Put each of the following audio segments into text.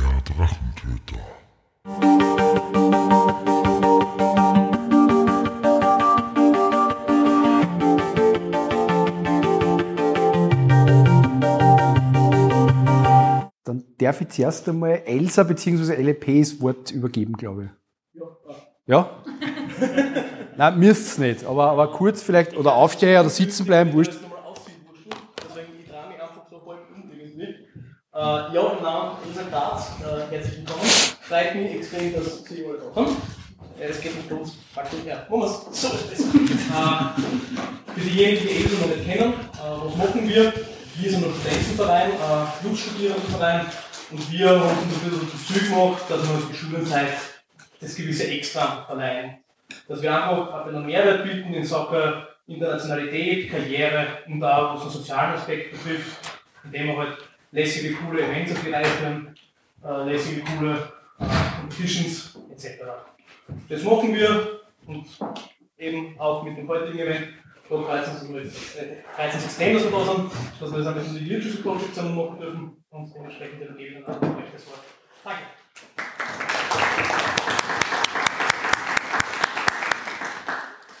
Der Drachentöter. Dann darf ich zuerst einmal Elsa bzw. LEP das Wort übergeben, glaube ich. Ja? Nein, müsst nicht, aber, aber kurz vielleicht, oder aufstehen oder sitzen bleiben, wurscht. Deswegen, ich drehe mich einfach so halb um irgendwie. Äh, ja, im Namen Elsa Graz, äh, herzlich willkommen. Freut mich extrem, dass Sie alle da sind. Äh, Es geht los. Packen wir her. Machen wir es. So ist es. äh, für diejenigen, die Elsa noch nicht kennen, äh, was machen wir? Wir sind ein Studentenverein, äh, Jungstudierendenverein und wir haben uns ein bisschen Ziel gemacht, dass wir in der Schulenzeit das gewisse Extra verleihen. Dass wir einfach ein bisschen Mehrwert bieten in Sachen Internationalität, Karriere und auch was den sozialen Aspekt betrifft, indem wir halt lässige, coole Events die führen, äh, lässige, coole äh, Competitions etc. Das machen wir und eben auch mit dem heutigen Event. Es uns äh, freut uns extrem, dass wir da sind, dass wir das ein bisschen die Leadership Project zusammen machen dürfen und dementsprechend gebe ich dann auch das Wort. Danke.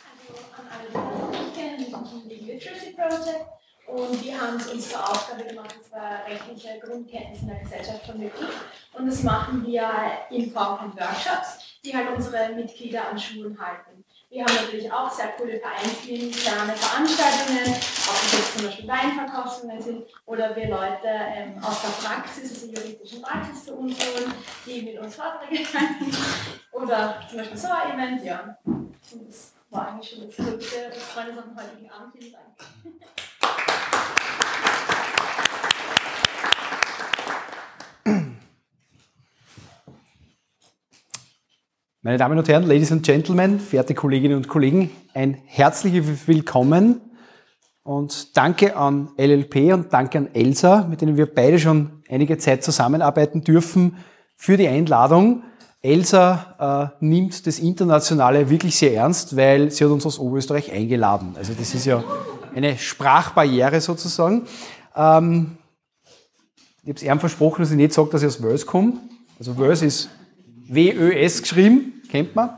Also an alle, die das noch nicht kennen, wir sind die Literacy Project und wir haben es uns zur Aufgabe gemacht, und zwar rechtliche Grundkenntnisse in der Gesellschaft vermitteln. Und das machen wir in Form von Workshops, die halt unsere Mitglieder an Schulen halten. Wir haben natürlich auch sehr coole vereinsinterne Veranstaltungen, ob das jetzt zum Beispiel Weinverkaufsungen sind oder wir Leute ähm, aus der Praxis, aus der juristischen Praxis zu uns holen, die mit uns Vorträge halten. Oder zum Beispiel so ein Event, ja. Und das war eigentlich schon das Größte. Freue mich auf den heutigen Abend. Vielen Dank. Meine Damen und Herren, Ladies and Gentlemen, verehrte Kolleginnen und Kollegen, ein herzliches Willkommen und danke an LLP und danke an Elsa, mit denen wir beide schon einige Zeit zusammenarbeiten dürfen, für die Einladung. Elsa äh, nimmt das Internationale wirklich sehr ernst, weil sie hat uns aus Oberösterreich eingeladen. Also das ist ja eine Sprachbarriere sozusagen. Ähm, ich habe es ihm versprochen, dass ich nicht sage, dass ich aus Wales komme. Also Wales ist WÖS geschrieben, kennt man.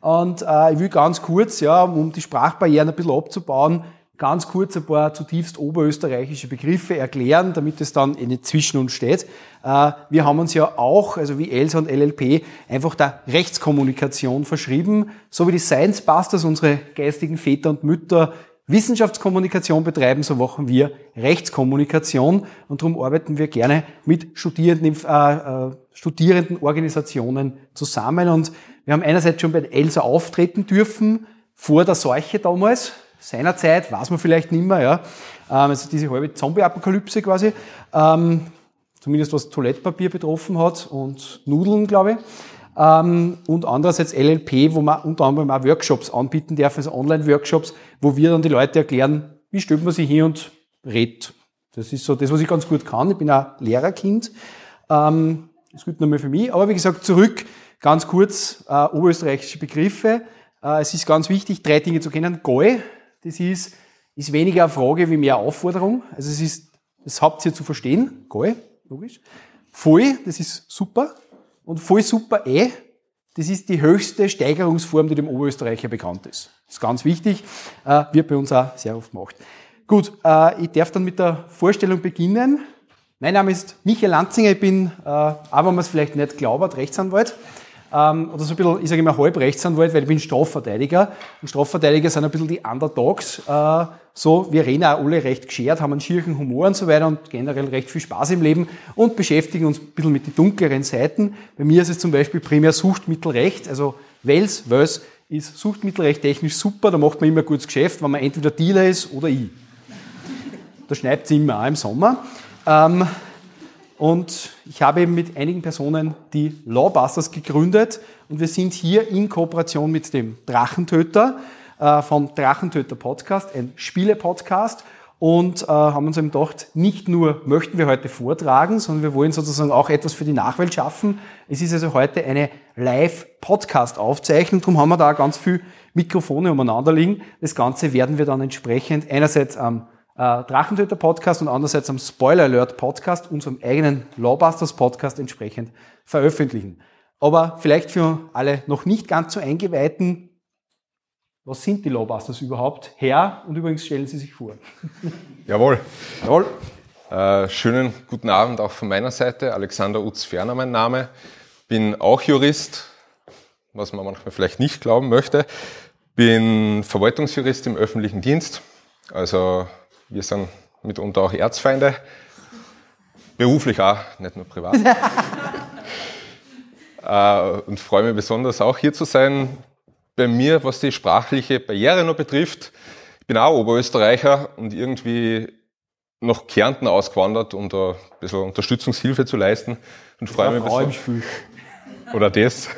Und äh, ich will ganz kurz, ja, um die Sprachbarrieren ein bisschen abzubauen, ganz kurz ein paar zutiefst oberösterreichische Begriffe erklären, damit es dann eh nicht zwischen uns steht. Äh, wir haben uns ja auch, also wie ELSA und LLP, einfach der Rechtskommunikation verschrieben, so wie die Science Busters, unsere geistigen Väter und Mütter, Wissenschaftskommunikation betreiben, so machen wir Rechtskommunikation. Und darum arbeiten wir gerne mit Studierenden, äh, äh, Studierendenorganisationen zusammen. Und wir haben einerseits schon bei Elsa auftreten dürfen, vor der Seuche damals, seinerzeit, weiß man vielleicht nicht mehr, ja, ähm, also diese halbe Zombie-Apokalypse quasi, ähm, zumindest was Toilettpapier betroffen hat und Nudeln, glaube ich. Ähm, und andererseits LLP, wo man unter anderem auch Workshops anbieten darf, also Online-Workshops, wo wir dann die Leute erklären, wie stellt man sich hin und redet. Das ist so das, was ich ganz gut kann. Ich bin ein Lehrerkind. Ähm, das gilt nochmal für mich. Aber wie gesagt, zurück, ganz kurz, äh, oberösterreichische Begriffe. Äh, es ist ganz wichtig, drei Dinge zu kennen. Goi, das ist, ist weniger eine Frage wie mehr Aufforderung. Also es ist, das ihr zu verstehen. Goi, logisch. Voll, das ist super. Und voll super eh, das ist die höchste Steigerungsform, die dem Oberösterreicher bekannt ist. Das ist ganz wichtig, äh, wird bei uns auch sehr oft gemacht. Gut, äh, ich darf dann mit der Vorstellung beginnen. Mein Name ist Michael Lanzinger, ich bin, äh, auch wenn man es vielleicht nicht glaubt, Rechtsanwalt. Ähm, oder so ein bisschen, ich sage immer halb Rechtsanwalt, weil ich bin Strafverteidiger. Und Strafverteidiger sind ein bisschen die Underdogs. Äh, so, wir reden auch alle recht geschert, haben einen schierchen Humor und so weiter und generell recht viel Spaß im Leben und beschäftigen uns ein bisschen mit den dunkleren Seiten. Bei mir ist es zum Beispiel primär Suchtmittelrecht, also Wels, Wels ist Suchtmittelrecht technisch super, da macht man immer gutes Geschäft, wenn man entweder Dealer ist oder ich. Da schneit es immer auch im Sommer. Ähm, und ich habe eben mit einigen Personen die Lawbusters gegründet und wir sind hier in Kooperation mit dem Drachentöter äh, vom Drachentöter Podcast, ein Spiele-Podcast und äh, haben uns eben gedacht, nicht nur möchten wir heute vortragen, sondern wir wollen sozusagen auch etwas für die Nachwelt schaffen. Es ist also heute eine Live-Podcast-Aufzeichnung, darum haben wir da ganz viel Mikrofone umeinander liegen. Das Ganze werden wir dann entsprechend einerseits am äh, Drachentöter Podcast und andererseits am Spoiler Alert Podcast, unserem eigenen Lawbusters Podcast entsprechend veröffentlichen. Aber vielleicht für alle noch nicht ganz so eingeweihten, was sind die Lawbusters überhaupt? Herr, und übrigens stellen Sie sich vor. Jawohl. Jawohl. Äh, schönen guten Abend auch von meiner Seite. Alexander Utz-Ferner mein Name. Bin auch Jurist, was man manchmal vielleicht nicht glauben möchte. Bin Verwaltungsjurist im öffentlichen Dienst. Also wir sind mitunter auch Erzfeinde. Beruflich auch, nicht nur privat. äh, und freue mich besonders auch hier zu sein. Bei mir, was die sprachliche Barriere noch betrifft, ich bin auch Oberösterreicher und irgendwie nach Kärnten ausgewandert, um da ein bisschen Unterstützungshilfe zu leisten. Und freue mich Frau im Spiel. oder das.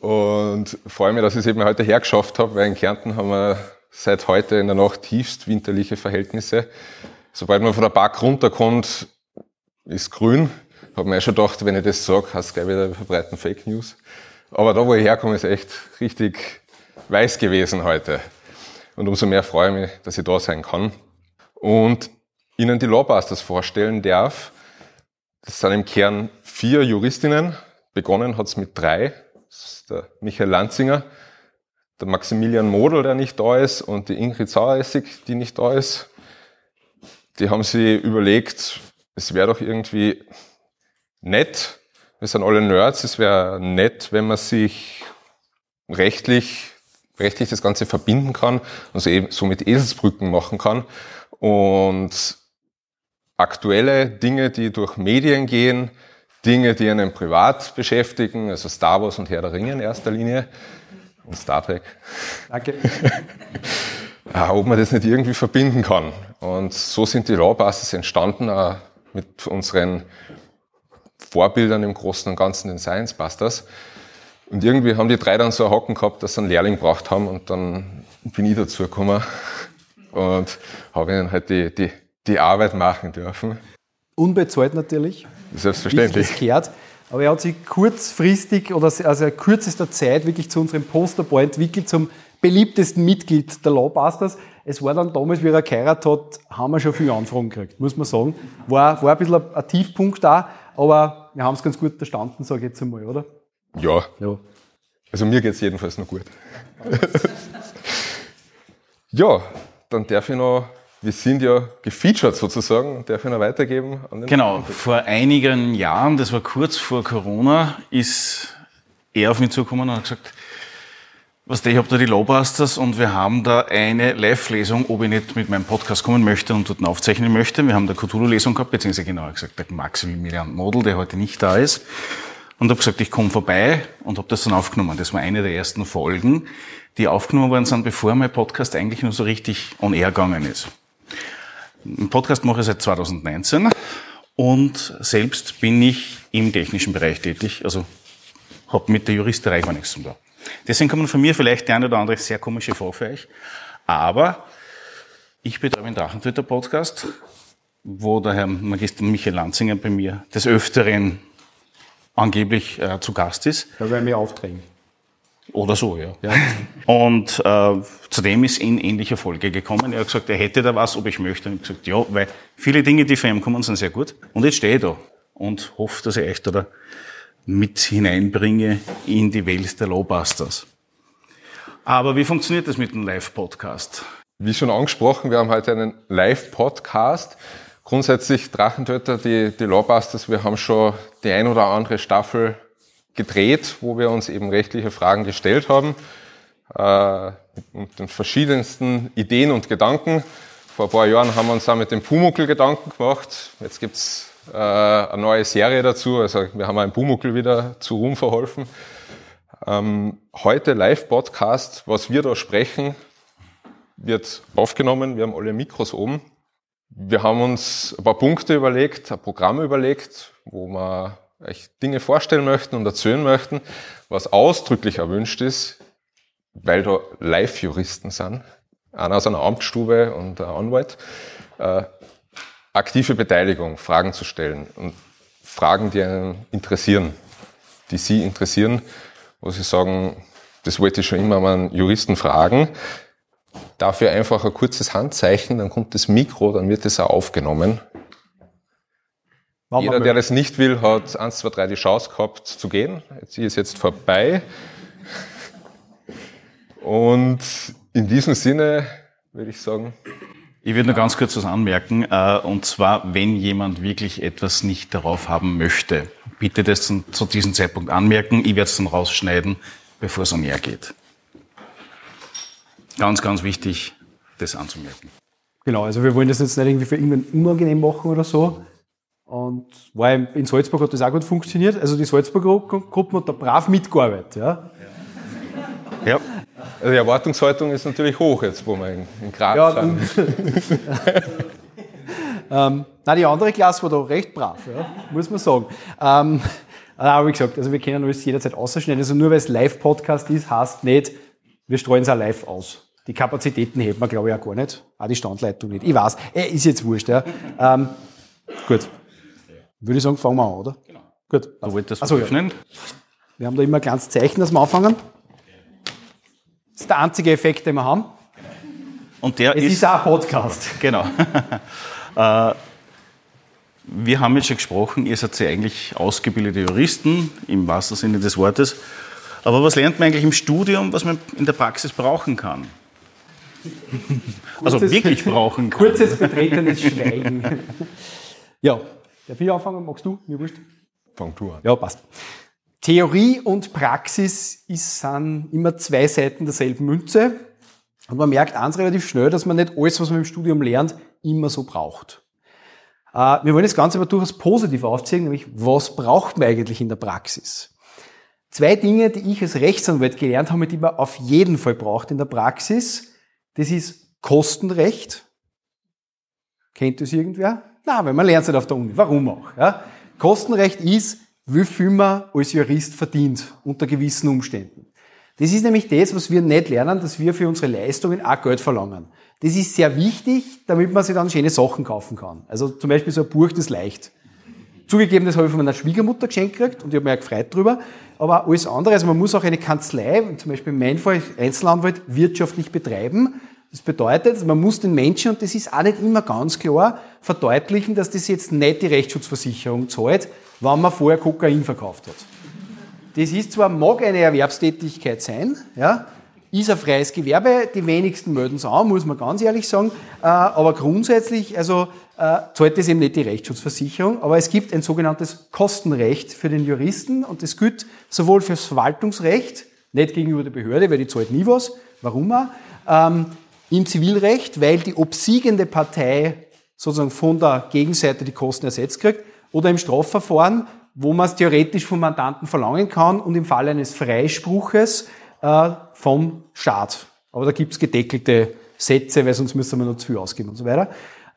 Und freue mich, dass ich es eben heute hergeschafft habe, weil in Kärnten haben wir seit heute in der Nacht tiefst winterliche Verhältnisse. Sobald man von der Park runterkommt, ist grün. Habe mir schon gedacht, wenn ich das sage, heißt es gleich wieder, verbreiten Fake News. Aber da, wo ich herkomme, ist echt richtig weiß gewesen heute. Und umso mehr freue ich mich, dass ich da sein kann und Ihnen die Lawbusters vorstellen darf. Das sind im Kern vier Juristinnen. Begonnen hat es mit drei. Das ist der Michael Lanzinger, der Maximilian Model, der nicht da ist, und die Ingrid Saueressig, die nicht da ist. Die haben sie überlegt, es wäre doch irgendwie nett, wir sind alle Nerds, es wäre nett, wenn man sich rechtlich, rechtlich das Ganze verbinden kann und so, eben, so mit Eselsbrücken machen kann und aktuelle Dinge, die durch Medien gehen, Dinge, die einen privat beschäftigen, also Star Wars und Herr der Ringe in erster Linie und Star Trek. Danke. Ah, ob man das nicht irgendwie verbinden kann. Und so sind die Lawbusters entstanden, auch mit unseren Vorbildern im Großen und Ganzen, den Science Busters. Und irgendwie haben die drei dann so ein Hocken gehabt, dass sie einen Lehrling braucht haben und dann bin ich dazu gekommen und habe ihnen halt die, die, die Arbeit machen dürfen. Unbezahlt natürlich. Selbstverständlich. Das gehört. Aber er hat sich kurzfristig oder also in kürzester Zeit wirklich zu unserem Posterboy entwickelt, zum beliebtesten Mitglied der Lawbusters. Es war dann damals, wie er geheiratet hat, haben wir schon viele Anfragen gekriegt, muss man sagen. War, war ein bisschen ein, ein Tiefpunkt da, aber wir haben es ganz gut verstanden, sage ich jetzt einmal, oder? Ja, Ja. also mir geht's jedenfalls noch gut. ja, dann darf ich noch, wir sind ja gefeatured sozusagen, darf ich noch weitergeben Genau, vor einigen Jahren, das war kurz vor Corona, ist er auf mich zugekommen und hat gesagt, was ich habe da die Lawbusters und wir haben da eine Live-Lesung, ob ich nicht mit meinem Podcast kommen möchte und dort aufzeichnen möchte. Wir haben da Cthulhu-Lesung gehabt, beziehungsweise genauer gesagt der Maximilian Model, der heute nicht da ist. Und habe gesagt, ich komme vorbei und habe das dann aufgenommen. Das war eine der ersten Folgen, die aufgenommen worden sind, bevor mein Podcast eigentlich nur so richtig on air gegangen ist. Einen Podcast mache ich seit 2019 und selbst bin ich im technischen Bereich tätig, also habe mit der Juristerei gar nichts zu tun. Deswegen kommen von mir vielleicht der eine oder andere sehr komische Frage für euch. Aber ich betreibe einen Drachentöter-Podcast, wo der Herr Magister Michael Lanzinger bei mir des Öfteren angeblich äh, zu Gast ist. Da werden wir aufdrängen. Oder so, ja. Und äh, zudem ist in ähnlicher Folge gekommen. Er hat gesagt, er hätte da was, ob ich möchte. Und ich gesagt, ja, weil viele Dinge, die von ihm kommen, sind sehr gut. Und jetzt stehe ich da und hoffe, dass ich echt da mit hineinbringe in die Welt der Lawbusters. Aber wie funktioniert das mit dem Live-Podcast? Wie schon angesprochen, wir haben heute einen Live-Podcast. Grundsätzlich Drachentöter, die, die Lawbusters, wir haben schon die ein oder andere Staffel gedreht, wo wir uns eben rechtliche Fragen gestellt haben, äh, mit den verschiedensten Ideen und Gedanken. Vor ein paar Jahren haben wir uns auch mit dem Pumuckl Gedanken gemacht. Jetzt gibt's äh, eine neue Serie dazu. Also wir haben einen Pumuckl wieder zu Ruhm verholfen. Ähm, heute Live-Podcast, was wir da sprechen, wird aufgenommen. Wir haben alle Mikros oben. Wir haben uns ein paar Punkte überlegt, ein Programm überlegt, wo wir euch Dinge vorstellen möchten und erzählen möchten, was ausdrücklich erwünscht ist, weil da Live-Juristen sind, einer aus einer Amtsstube und ein Anwalt, äh, aktive Beteiligung, Fragen zu stellen und Fragen, die einen interessieren, die Sie interessieren, wo Sie sagen, das wollte ich schon immer mal einen Juristen fragen. Dafür einfach ein kurzes Handzeichen, dann kommt das Mikro, dann wird es auch aufgenommen. Machen Jeder, der das nicht will, hat eins, zwei, drei die Chance gehabt zu gehen. Sie ist jetzt vorbei. Und in diesem Sinne würde ich sagen, Ich würde nur ganz kurz was anmerken, äh, und zwar, wenn jemand wirklich etwas nicht darauf haben möchte, bitte das zu, zu diesem Zeitpunkt anmerken. Ich werde es dann rausschneiden, bevor es näher geht. Ganz, ganz wichtig, das anzumerken. Genau, also wir wollen das jetzt nicht irgendwie für irgendwen unangenehm machen oder so. Und war in Salzburg hat das auch gut funktioniert. Also die Salzburger Gruppe hat da brav mitgearbeitet. Ja. Ja, also die Erwartungshaltung ist natürlich hoch jetzt, wo wir in, Graz Ja, sind. ähm, nein, die andere Klasse war da recht brav, ja, muss man sagen. Ähm, aber wie gesagt, also wir können alles jederzeit ausschneiden. Also nur weil es Live-Podcast ist, heißt nicht, wir streuen es auch live aus. Die Kapazitäten hätten wir, glaube ich, auch gar nicht. Auch die Standleitung nicht. Ich weiß, äh, ist jetzt wurscht. Ja. Ähm, gut. Würde ich sagen, fangen wir an, oder? Genau. Gut. du wolltest Ach so, was ja. öffnen. Wir haben da immer ein kleines Zeichen, dass wir anfangen. Das ist der einzige Effekt, den wir haben. Und der Es ist, ist auch ein Podcast. genau. äh, wir haben jetzt schon gesprochen, ihr seid ja eigentlich ausgebildete Juristen, im wahrsten Sinne des Wortes. Aber was lernt man eigentlich im Studium, was man in der Praxis brauchen kann? Also Kurzes- wirklich brauchen kann. Kurzes betretenes Schweigen. ja, darf ich anfangen? Magst du? Mir wurscht. Fang du an. Ja, passt. Theorie und Praxis ist, sind immer zwei Seiten derselben Münze. Und man merkt eins relativ schnell, dass man nicht alles, was man im Studium lernt, immer so braucht. Äh, wir wollen das Ganze aber durchaus positiv aufzeigen, nämlich was braucht man eigentlich in der Praxis? Zwei Dinge, die ich als Rechtsanwalt gelernt habe, die man auf jeden Fall braucht in der Praxis. Das ist Kostenrecht. Kennt das irgendwer? Nein, man lernt es nicht auf der Uni. Warum auch? Ja? Kostenrecht ist, wie viel man als Jurist verdient unter gewissen Umständen. Das ist nämlich das, was wir nicht lernen, dass wir für unsere Leistungen auch Geld verlangen. Das ist sehr wichtig, damit man sich dann schöne Sachen kaufen kann. Also zum Beispiel so ein Buch, das leicht. Zugegeben, das habe ich von meiner Schwiegermutter geschenkt gekriegt und ich habe mich auch gefreut drüber. Aber alles andere, also man muss auch eine Kanzlei, zum Beispiel in meinem Fall Einzelanwalt, wirtschaftlich betreiben. Das bedeutet, man muss den Menschen, und das ist auch nicht immer ganz klar, verdeutlichen, dass das jetzt nicht die Rechtsschutzversicherung zahlt, wenn man vorher Kokain verkauft hat. Das ist zwar, mag eine Erwerbstätigkeit sein, ja, ist ein freies Gewerbe, die wenigsten melden es an, muss man ganz ehrlich sagen, äh, aber grundsätzlich, also, äh, zahlt das eben nicht die Rechtsschutzversicherung, aber es gibt ein sogenanntes Kostenrecht für den Juristen und das gilt sowohl fürs Verwaltungsrecht, nicht gegenüber der Behörde, weil die zahlt nie was, warum auch, ähm, im Zivilrecht, weil die obsiegende Partei sozusagen von der Gegenseite die Kosten ersetzt kriegt, oder im Strafverfahren, wo man es theoretisch vom Mandanten verlangen kann und im Fall eines Freispruches äh, vom Staat. Aber da gibt es gedeckelte Sätze, weil sonst müsste man noch zu viel ausgeben und so weiter.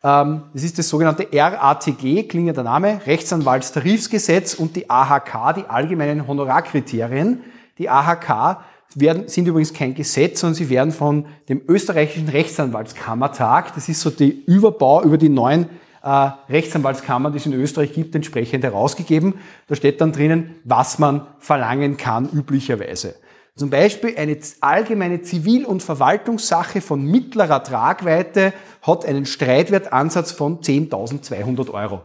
Ähm, das ist das sogenannte RATG, klingt der Name, Rechtsanwaltstarifsgesetz und die AHK, die allgemeinen Honorarkriterien. Die AHK werden, sind übrigens kein Gesetz, sondern sie werden von dem österreichischen Rechtsanwaltskammertag, das ist so die Überbau über die neuen äh, Rechtsanwaltskammern, die es in Österreich gibt, entsprechend herausgegeben. Da steht dann drinnen, was man verlangen kann üblicherweise. Zum Beispiel eine allgemeine Zivil- und Verwaltungssache von mittlerer Tragweite hat einen Streitwertansatz von 10.200 Euro.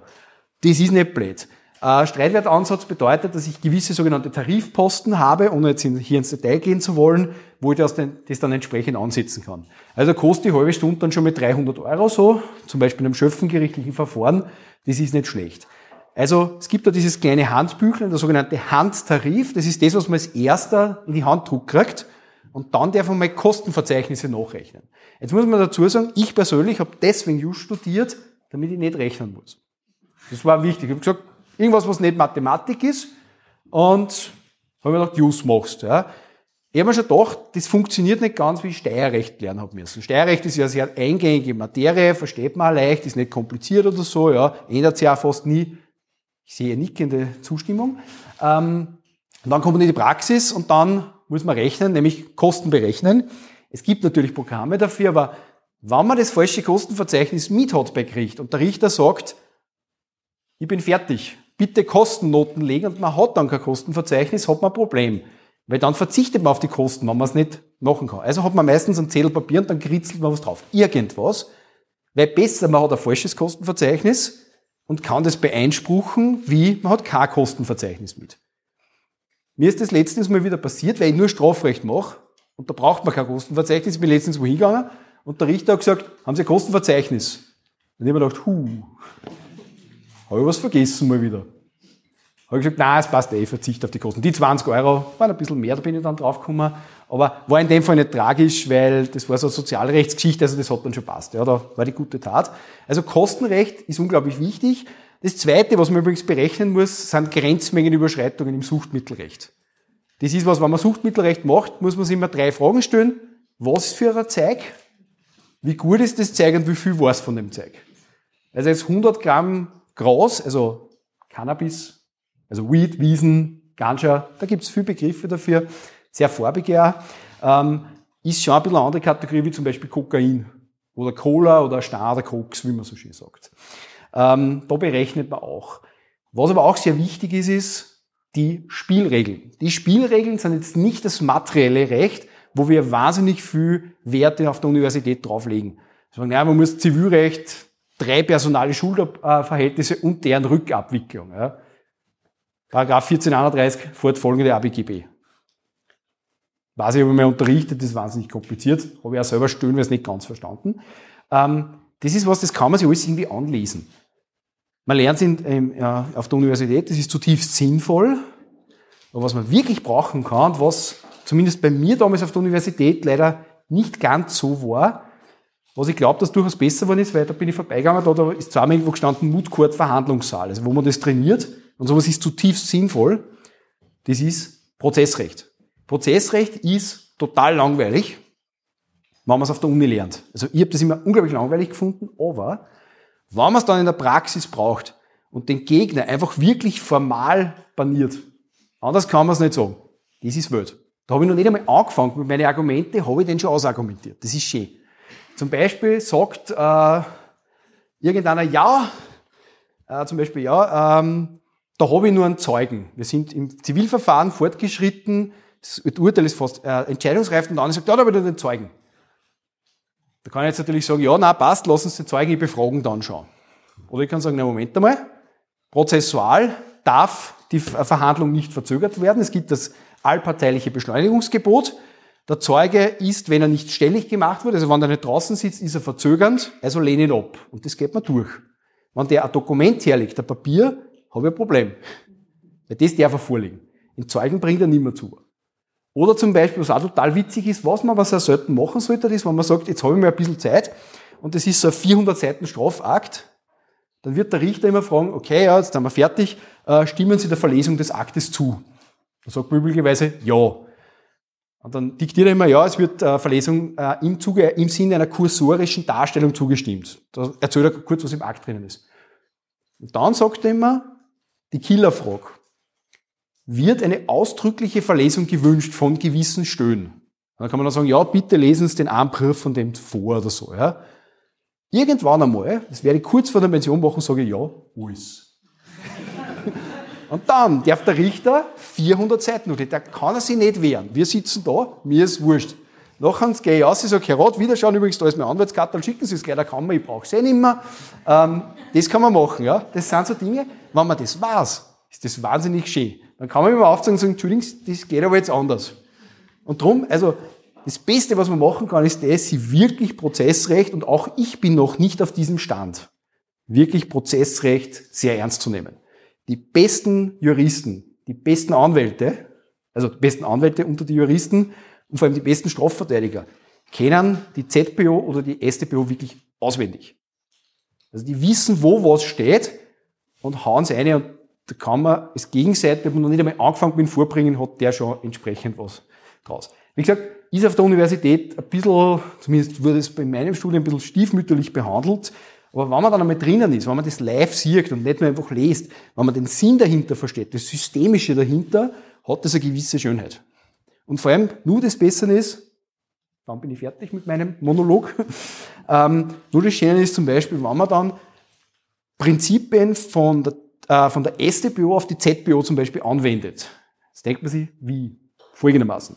Das ist nicht blöd. Äh, Streitwertansatz bedeutet, dass ich gewisse sogenannte Tarifposten habe, ohne jetzt in, hier ins Detail gehen zu wollen, wo ich das, dann- das dann entsprechend ansetzen kann. Also kostet die halbe Stunde dann schon mit 300 Euro so, zum Beispiel in einem schöffengerichtlichen Verfahren. Das ist nicht schlecht. Also es gibt da dieses kleine Handbüchlein, der sogenannte Handtarif. Das ist das, was man als erster in die Hand druckt kriegt. Und dann darf man mal Kostenverzeichnisse nachrechnen. Jetzt muss man dazu sagen, ich persönlich habe deswegen Just studiert, damit ich nicht rechnen muss. Das war wichtig. Ich habe gesagt, irgendwas, was nicht Mathematik ist. Und habe mir gedacht, Just machst. Ja. Ich habe mir schon gedacht, das funktioniert nicht ganz, wie ich Steuerrecht lernen habe müssen. Steuerrecht ist ja sehr eingängige Materie, versteht man leicht, ist nicht kompliziert oder so, ja, ändert sich auch fast nie. Ich sehe nickende Zustimmung. Ähm, und dann kommt man in die Praxis und dann muss man rechnen, nämlich Kosten berechnen. Es gibt natürlich Programme dafür, aber wenn man das falsche Kostenverzeichnis mit hat bei Gericht und der Richter sagt, ich bin fertig, bitte Kostennoten legen und man hat dann kein Kostenverzeichnis, hat man ein Problem. Weil dann verzichtet man auf die Kosten, wenn man es nicht machen kann. Also hat man meistens einen Zettel Papier und dann kritzelt man was drauf. Irgendwas. Weil besser, man hat ein falsches Kostenverzeichnis und kann das beeinspruchen, wie man hat kein Kostenverzeichnis mit. Mir ist das letztens mal wieder passiert, weil ich nur Strafrecht mache und da braucht man kein Kostenverzeichnis. Ich bin letztens wohin gegangen und der Richter hat gesagt, haben Sie ein Kostenverzeichnis? Und ich habe mir gedacht, huh, habe ich was vergessen mal wieder. Habe ich gesagt, nein, es passt eh, ich verzichte auf die Kosten. Die 20 Euro waren ein bisschen mehr, da bin ich dann draufgekommen. Aber war in dem Fall nicht tragisch, weil das war so eine Sozialrechtsgeschichte, also das hat dann schon passt. Ja, da war die gute Tat. Also Kostenrecht ist unglaublich wichtig. Das Zweite, was man übrigens berechnen muss, sind Grenzmengenüberschreitungen im Suchtmittelrecht. Das ist was, wenn man Suchtmittelrecht macht, muss man sich immer drei Fragen stellen. Was für ein Zeug? Wie gut ist das Zeug und wie viel war es von dem Zeug? Also jetzt 100 Gramm Gras, also Cannabis, also Weed, Wiesen, Ganja, da gibt es viele Begriffe dafür, sehr farbig ja. Ähm, ist schon ein bisschen eine andere Kategorie wie zum Beispiel Kokain oder Cola oder Star oder Koks, wie man so schön sagt. Ähm, da berechnet man auch. Was aber auch sehr wichtig ist, ist die Spielregeln. Die Spielregeln sind jetzt nicht das materielle Recht, wo wir wahnsinnig viel Werte auf der Universität drauflegen. Sagen, ja, man muss Zivilrecht, drei personale Schuldverhältnisse und deren Rückabwicklung. Ja. Paragraph 1431 fortfolgende ABGB. Weiß ich, ob ich mal unterrichtet, das ist wahnsinnig kompliziert. Habe ich auch selber stellenweise nicht ganz verstanden. Ähm, das ist was, das kann man sich alles irgendwie anlesen. Man lernt es ähm, ja, auf der Universität, das ist zutiefst sinnvoll. Aber was man wirklich brauchen kann und was zumindest bei mir damals auf der Universität leider nicht ganz so war, was ich glaube, dass durchaus besser geworden ist, weil da bin ich vorbeigegangen, da, ist zweimal irgendwo gestanden Mood Verhandlungssaal, also wo man das trainiert. Und sowas ist zutiefst sinnvoll. Das ist Prozessrecht. Prozessrecht ist total langweilig, wenn man es auf der Uni lernt. Also ich habe das immer unglaublich langweilig gefunden, aber wenn man es dann in der Praxis braucht und den Gegner einfach wirklich formal baniert, anders kann man es nicht sagen. Das ist Welt. Da habe ich noch nicht einmal angefangen mit meinen Argumente, habe ich den schon ausargumentiert. Das ist schön. Zum Beispiel sagt äh, irgendeiner, ja, äh, zum Beispiel, ja, ähm, da habe ich nur einen Zeugen. Wir sind im Zivilverfahren fortgeschritten, das Urteil ist fast äh, entscheidungsreif und dann sagt, ja, da habe ich nur den Zeugen. Da kann ich jetzt natürlich sagen, ja, na passt, lass uns den Zeugen ich befragen dann schon. Oder ich kann sagen, na Moment einmal, prozessual darf die Verhandlung nicht verzögert werden. Es gibt das allparteiliche Beschleunigungsgebot. Der Zeuge ist, wenn er nicht stellig gemacht wird, also wenn er nicht draußen sitzt, ist er verzögernd, also lehne ihn ab. Und das geht man durch. Wenn der ein Dokument herlegt, ein Papier, habe ich ein Problem. Weil das darf er vorlegen. In Zeugen bringt er nicht mehr zu. Oder zum Beispiel, was auch total witzig ist, was man aber sehr selten machen sollte, ist, wenn man sagt, jetzt habe ich mal ein bisschen Zeit und das ist so ein 400 Seiten Strafakt, dann wird der Richter immer fragen, okay, ja, jetzt sind wir fertig, äh, stimmen Sie der Verlesung des Aktes zu? Dann sagt man üblicherweise ja. Und dann diktiert er immer, ja, es wird äh, Verlesung äh, im, Zuge, im Sinne einer kursorischen Darstellung zugestimmt. Da erzählt er kurz, was im Akt drinnen ist. Und dann sagt er immer, die Killerfrage. Wird eine ausdrückliche Verlesung gewünscht von gewissen Stöhnen? Dann kann man dann sagen, ja, bitte lesen Sie den Anbrief von dem vor oder so. Ja. Irgendwann einmal, das werde ich kurz vor der Pension machen, sage ich, ja, alles. Und dann darf der Richter 400 Seiten noch, da kann er sich nicht wehren. Wir sitzen da, mir ist wurscht. Nachher gehe ich aus, ich sage, Herr Rat, wieder schauen, übrigens, da ist mein Anwaltskarte, dann schicken Sie es gleich, kann man, ich brauche es eh nicht mehr. Ähm, das kann man machen, ja. Das sind so Dinge, wenn man das weiß, ist das wahnsinnig schön. Dann kann man immer aufzeigen und sagen, Entschuldigung, das geht aber jetzt anders. Und drum, also, das Beste, was man machen kann, ist das, sie wirklich Prozessrecht, und auch ich bin noch nicht auf diesem Stand, wirklich Prozessrecht sehr ernst zu nehmen. Die besten Juristen, die besten Anwälte, also die besten Anwälte unter die Juristen, und vor allem die besten Strafverteidiger kennen die ZPO oder die StPO wirklich auswendig. Also die wissen, wo was steht und hauen es eine und da kann man es gegenseitig, wenn man noch nicht einmal angefangen mit Vorbringen, hat der schon entsprechend was draus. Wie gesagt, ist auf der Universität ein bisschen, zumindest wurde es bei meinem Studium ein bisschen stiefmütterlich behandelt, aber wenn man dann einmal drinnen ist, wenn man das live sieht und nicht nur einfach liest, wenn man den Sinn dahinter versteht, das Systemische dahinter, hat das eine gewisse Schönheit. Und vor allem, nur das Bessere ist, dann bin ich fertig mit meinem Monolog, ähm, nur das Schöne ist zum Beispiel, wenn man dann Prinzipien von der, äh, von der StPO auf die ZPO zum Beispiel anwendet. Jetzt denkt man sich, wie? folgendermaßen.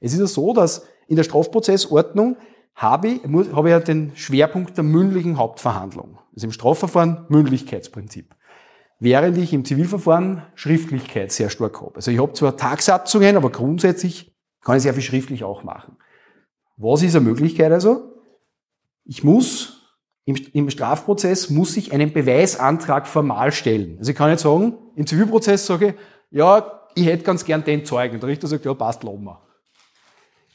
Es ist ja so, dass in der Strafprozessordnung habe ich, muss, habe ich ja den Schwerpunkt der mündlichen Hauptverhandlung. Also im Strafverfahren Mündlichkeitsprinzip. Während ich im Zivilverfahren Schriftlichkeit sehr stark habe. Also ich habe zwar Tagsatzungen, aber grundsätzlich kann ich sehr viel schriftlich auch machen. Was ist eine Möglichkeit also? Ich muss im, im Strafprozess muss ich einen Beweisantrag formal stellen. Also ich kann nicht sagen, im Zivilprozess sage ich, ja, ich hätte ganz gern den Zeugen. Der Richter sagt, ja, passt, lassen wir.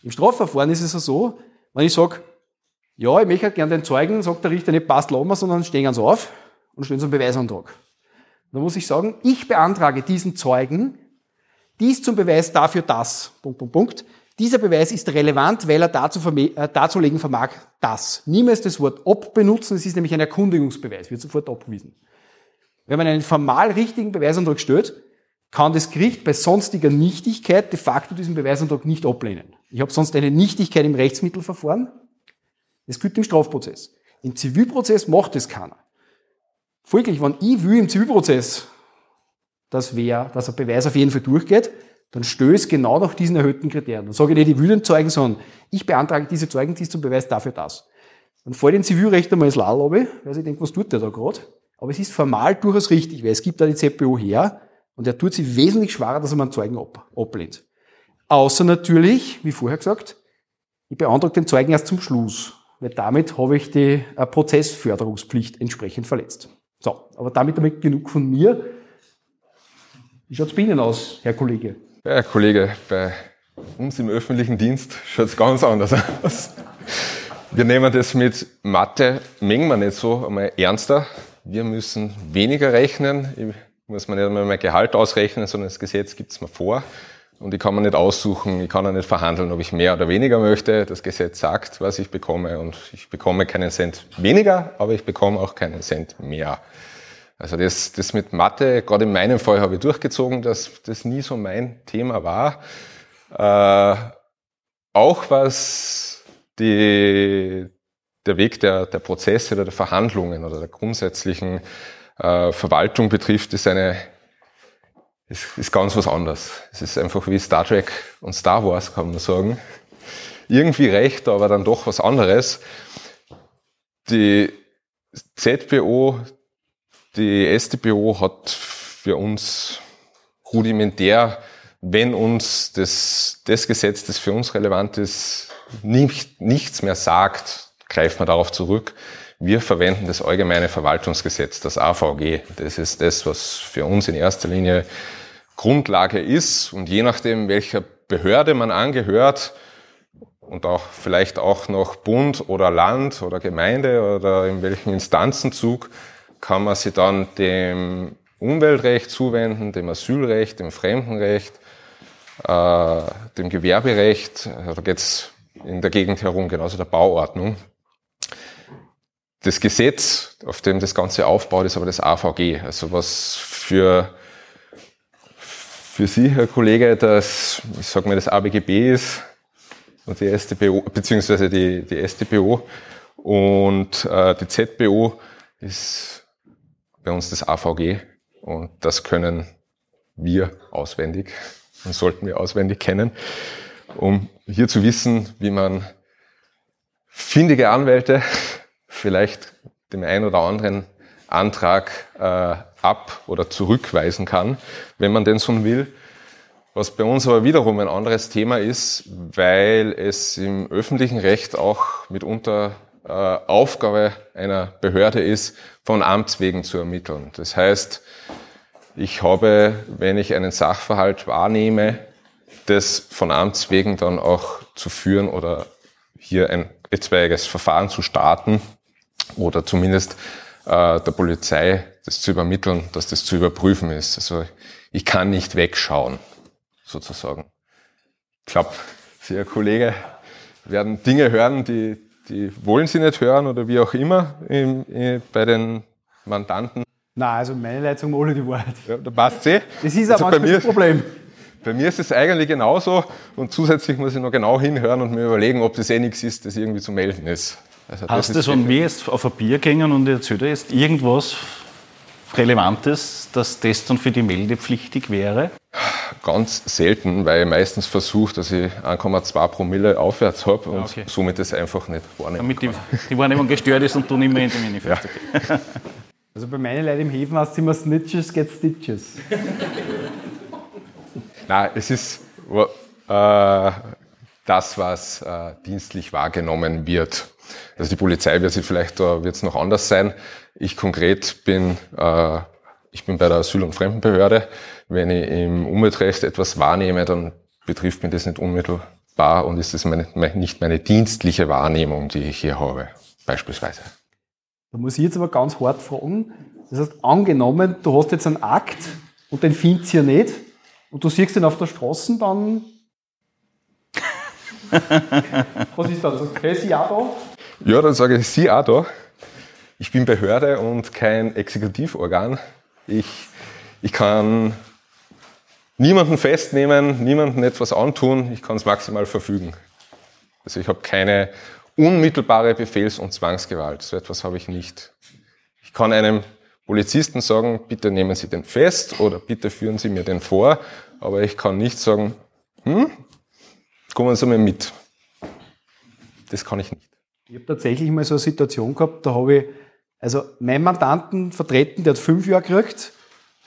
Im Strafverfahren ist es so, wenn ich sage, ja, ich möchte gern den Zeugen, sagt der Richter nicht, passt, lassen wir, sondern stehen ganz auf und stellen so einen Beweisantrag. Dann muss ich sagen, ich beantrage diesen Zeugen dies zum Beweis dafür, dass, Punkt, Punkt, Punkt, dieser Beweis ist relevant, weil er dazu äh, darzulegen vermag, dass. Niemals das Wort ob benutzen, es ist nämlich ein Erkundigungsbeweis, wird sofort abgewiesen. Wenn man einen formal richtigen Beweisantrag stellt, kann das Gericht bei sonstiger Nichtigkeit de facto diesen Beweisantrag nicht ablehnen. Ich habe sonst eine Nichtigkeit im Rechtsmittelverfahren. Das gilt im Strafprozess. Im Zivilprozess macht es keiner. Folglich, wenn ich will im Zivilprozess, dass, wer, dass ein Beweis auf jeden Fall durchgeht, dann stößt genau nach diesen erhöhten Kriterien. Dann sage ich nicht, ich will den Zeugen, sondern ich beantrage diese Zeugen, die zum Beweis dafür das. Dann fällt den Zivilrecht einmal ins Lalobbe, weil ich denke, was tut der da gerade? Aber es ist formal durchaus richtig, weil es gibt da die ZPO her und er tut sich wesentlich schwerer, dass er meinen Zeugen ab, ablehnt. Außer natürlich, wie vorher gesagt, ich beantrage den Zeugen erst zum Schluss, weil damit habe ich die äh, Prozessförderungspflicht entsprechend verletzt. So, aber damit, damit genug von mir. Wie schaut es bei Ihnen aus, Herr Kollege? Ja, Herr Kollege, bei uns im öffentlichen Dienst schaut es ganz anders aus. Wir nehmen das mit Mathe manchmal nicht so einmal ernster. Wir müssen weniger rechnen. Muss mir nicht einmal mein Gehalt ausrechnen, sondern das Gesetz gibt es mir vor. Und ich kann mir nicht aussuchen, ich kann auch nicht verhandeln, ob ich mehr oder weniger möchte. Das Gesetz sagt, was ich bekomme und ich bekomme keinen Cent weniger, aber ich bekomme auch keinen Cent mehr. Also das, das mit Mathe, gerade in meinem Fall habe ich durchgezogen, dass das nie so mein Thema war. Äh, auch was die, der Weg der, der Prozesse oder der Verhandlungen oder der grundsätzlichen äh, Verwaltung betrifft, ist eine ist, ist ganz was anderes. Es ist einfach wie Star Trek und Star Wars, kann man sagen. Irgendwie recht, aber dann doch was anderes. Die ZBO, die StBO hat für uns rudimentär, wenn uns das, das Gesetz, das für uns relevant ist, nicht, nichts mehr sagt, greift man darauf zurück. Wir verwenden das Allgemeine Verwaltungsgesetz, das AVG. Das ist das, was für uns in erster Linie Grundlage ist. Und je nachdem, welcher Behörde man angehört, und auch vielleicht auch noch Bund oder Land oder Gemeinde oder in welchem Instanzenzug kann man sich dann dem Umweltrecht zuwenden, dem Asylrecht, dem Fremdenrecht, äh, dem Gewerberecht, da geht es in der Gegend herum, genauso der Bauordnung. Das Gesetz, auf dem das Ganze aufbaut, ist aber das AVG, also was für, für Sie, Herr Kollege, das, ich sage mal, das ABGB ist und die StBO, beziehungsweise die, die StBO und äh, die ZBO ist bei uns das AVG und das können wir auswendig und sollten wir auswendig kennen, um hier zu wissen, wie man findige Anwälte vielleicht dem einen oder anderen Antrag äh, ab- oder zurückweisen kann, wenn man denn so will. Was bei uns aber wiederum ein anderes Thema ist, weil es im öffentlichen Recht auch mitunter äh, Aufgabe einer Behörde ist, von Amts wegen zu ermitteln. Das heißt, ich habe, wenn ich einen Sachverhalt wahrnehme, das von Amts wegen dann auch zu führen oder hier ein etwaiges Verfahren zu starten oder zumindest äh, der Polizei das zu übermitteln, dass das zu überprüfen ist. Also ich kann nicht wegschauen, sozusagen. Ich glaube, Sie, Herr Kollege, werden Dinge hören, die, die wollen sie nicht hören oder wie auch immer im, im, bei den Mandanten. Nein, also meine Leitung alle die Wahrheit. Ja, da passt sie. Das ist also auch manchmal das Problem. Bei mir ist es eigentlich genauso und zusätzlich muss ich noch genau hinhören und mir überlegen, ob das eh nichts ist, das irgendwie zu melden ist. Also Hast du das an mir jetzt auf ein Bier gegangen und erzählt jetzt irgendwas Relevantes, dass das dann für die Meldepflichtig wäre? ganz selten, weil ich meistens versuche, dass ich 1,2 Promille aufwärts habe und okay. somit das einfach nicht wahrnehme. Damit die, die Wahrnehmung gestört ist und du nicht mehr in dem Manifest. Okay. Also bei meinen Leuten im Häfen heißt es immer Snitches get Stitches. Nein, es ist äh, das, was äh, dienstlich wahrgenommen wird. Also die Polizei wird sich vielleicht, da wird es noch anders sein. Ich konkret bin, äh, ich bin bei der Asyl- und Fremdenbehörde. Wenn ich im Umweltrecht etwas wahrnehme, dann betrifft mich das nicht unmittelbar und ist das meine, nicht meine dienstliche Wahrnehmung, die ich hier habe, beispielsweise. Da muss ich jetzt aber ganz hart fragen. Das heißt, angenommen, du hast jetzt einen Akt und den findest du ja nicht und du siehst ihn auf der Straße, dann. Was ist das? Okay, ist ja da? Ja, dann sage ich Sie auch da. Ich bin Behörde und kein Exekutivorgan. Ich, ich kann niemanden festnehmen, niemanden etwas antun, ich kann es maximal verfügen. Also ich habe keine unmittelbare Befehls- und Zwangsgewalt. So etwas habe ich nicht. Ich kann einem Polizisten sagen, bitte nehmen Sie den fest oder bitte führen Sie mir den vor, aber ich kann nicht sagen, hm, kommen Sie mal mit. Das kann ich nicht. Ich habe tatsächlich mal so eine Situation gehabt, da habe ich also meinen Mandanten vertreten, der hat fünf Jahre gekriegt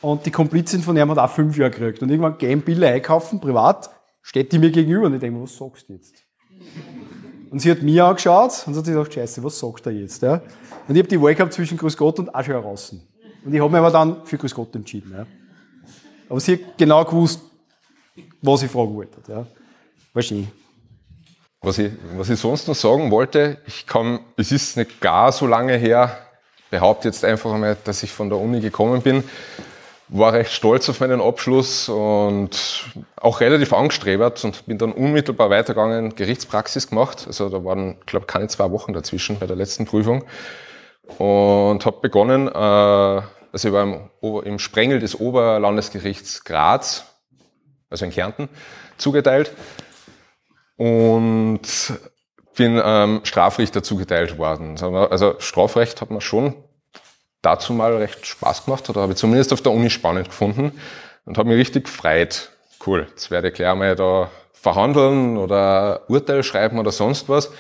und die Komplizin von ihm hat auch fünf Jahre gekriegt. Und irgendwann gehen Bilder einkaufen, privat, steht die mir gegenüber und ich denke, was sagst du jetzt? Und sie hat mir angeschaut und hat gedacht, scheiße, was sagt er jetzt? Und ich habe die Wahl gehabt zwischen Grüß Gott und Asche heraus. Und ich habe mich aber dann für Grüß Gott entschieden. Aber sie hat genau gewusst, was ich fragen wollte. Ja? War schön. Was ich, was ich sonst noch sagen wollte, ich kann, es ist nicht gar so lange her, behaupte jetzt einfach einmal, dass ich von der Uni gekommen bin, war recht stolz auf meinen Abschluss und auch relativ angestrebert und bin dann unmittelbar weitergegangen, Gerichtspraxis gemacht. Also da waren, glaube keine zwei Wochen dazwischen bei der letzten Prüfung und habe begonnen, äh, also ich war im, im Sprengel des Oberlandesgerichts Graz, also in Kärnten, zugeteilt und bin ähm, Strafrichter zugeteilt worden. Also Strafrecht hat mir schon dazu mal recht Spaß gemacht, oder habe ich zumindest auf der Uni spannend gefunden und habe mich richtig gefreut. Cool, jetzt werde ich gleich mal da verhandeln oder Urteil schreiben oder sonst was.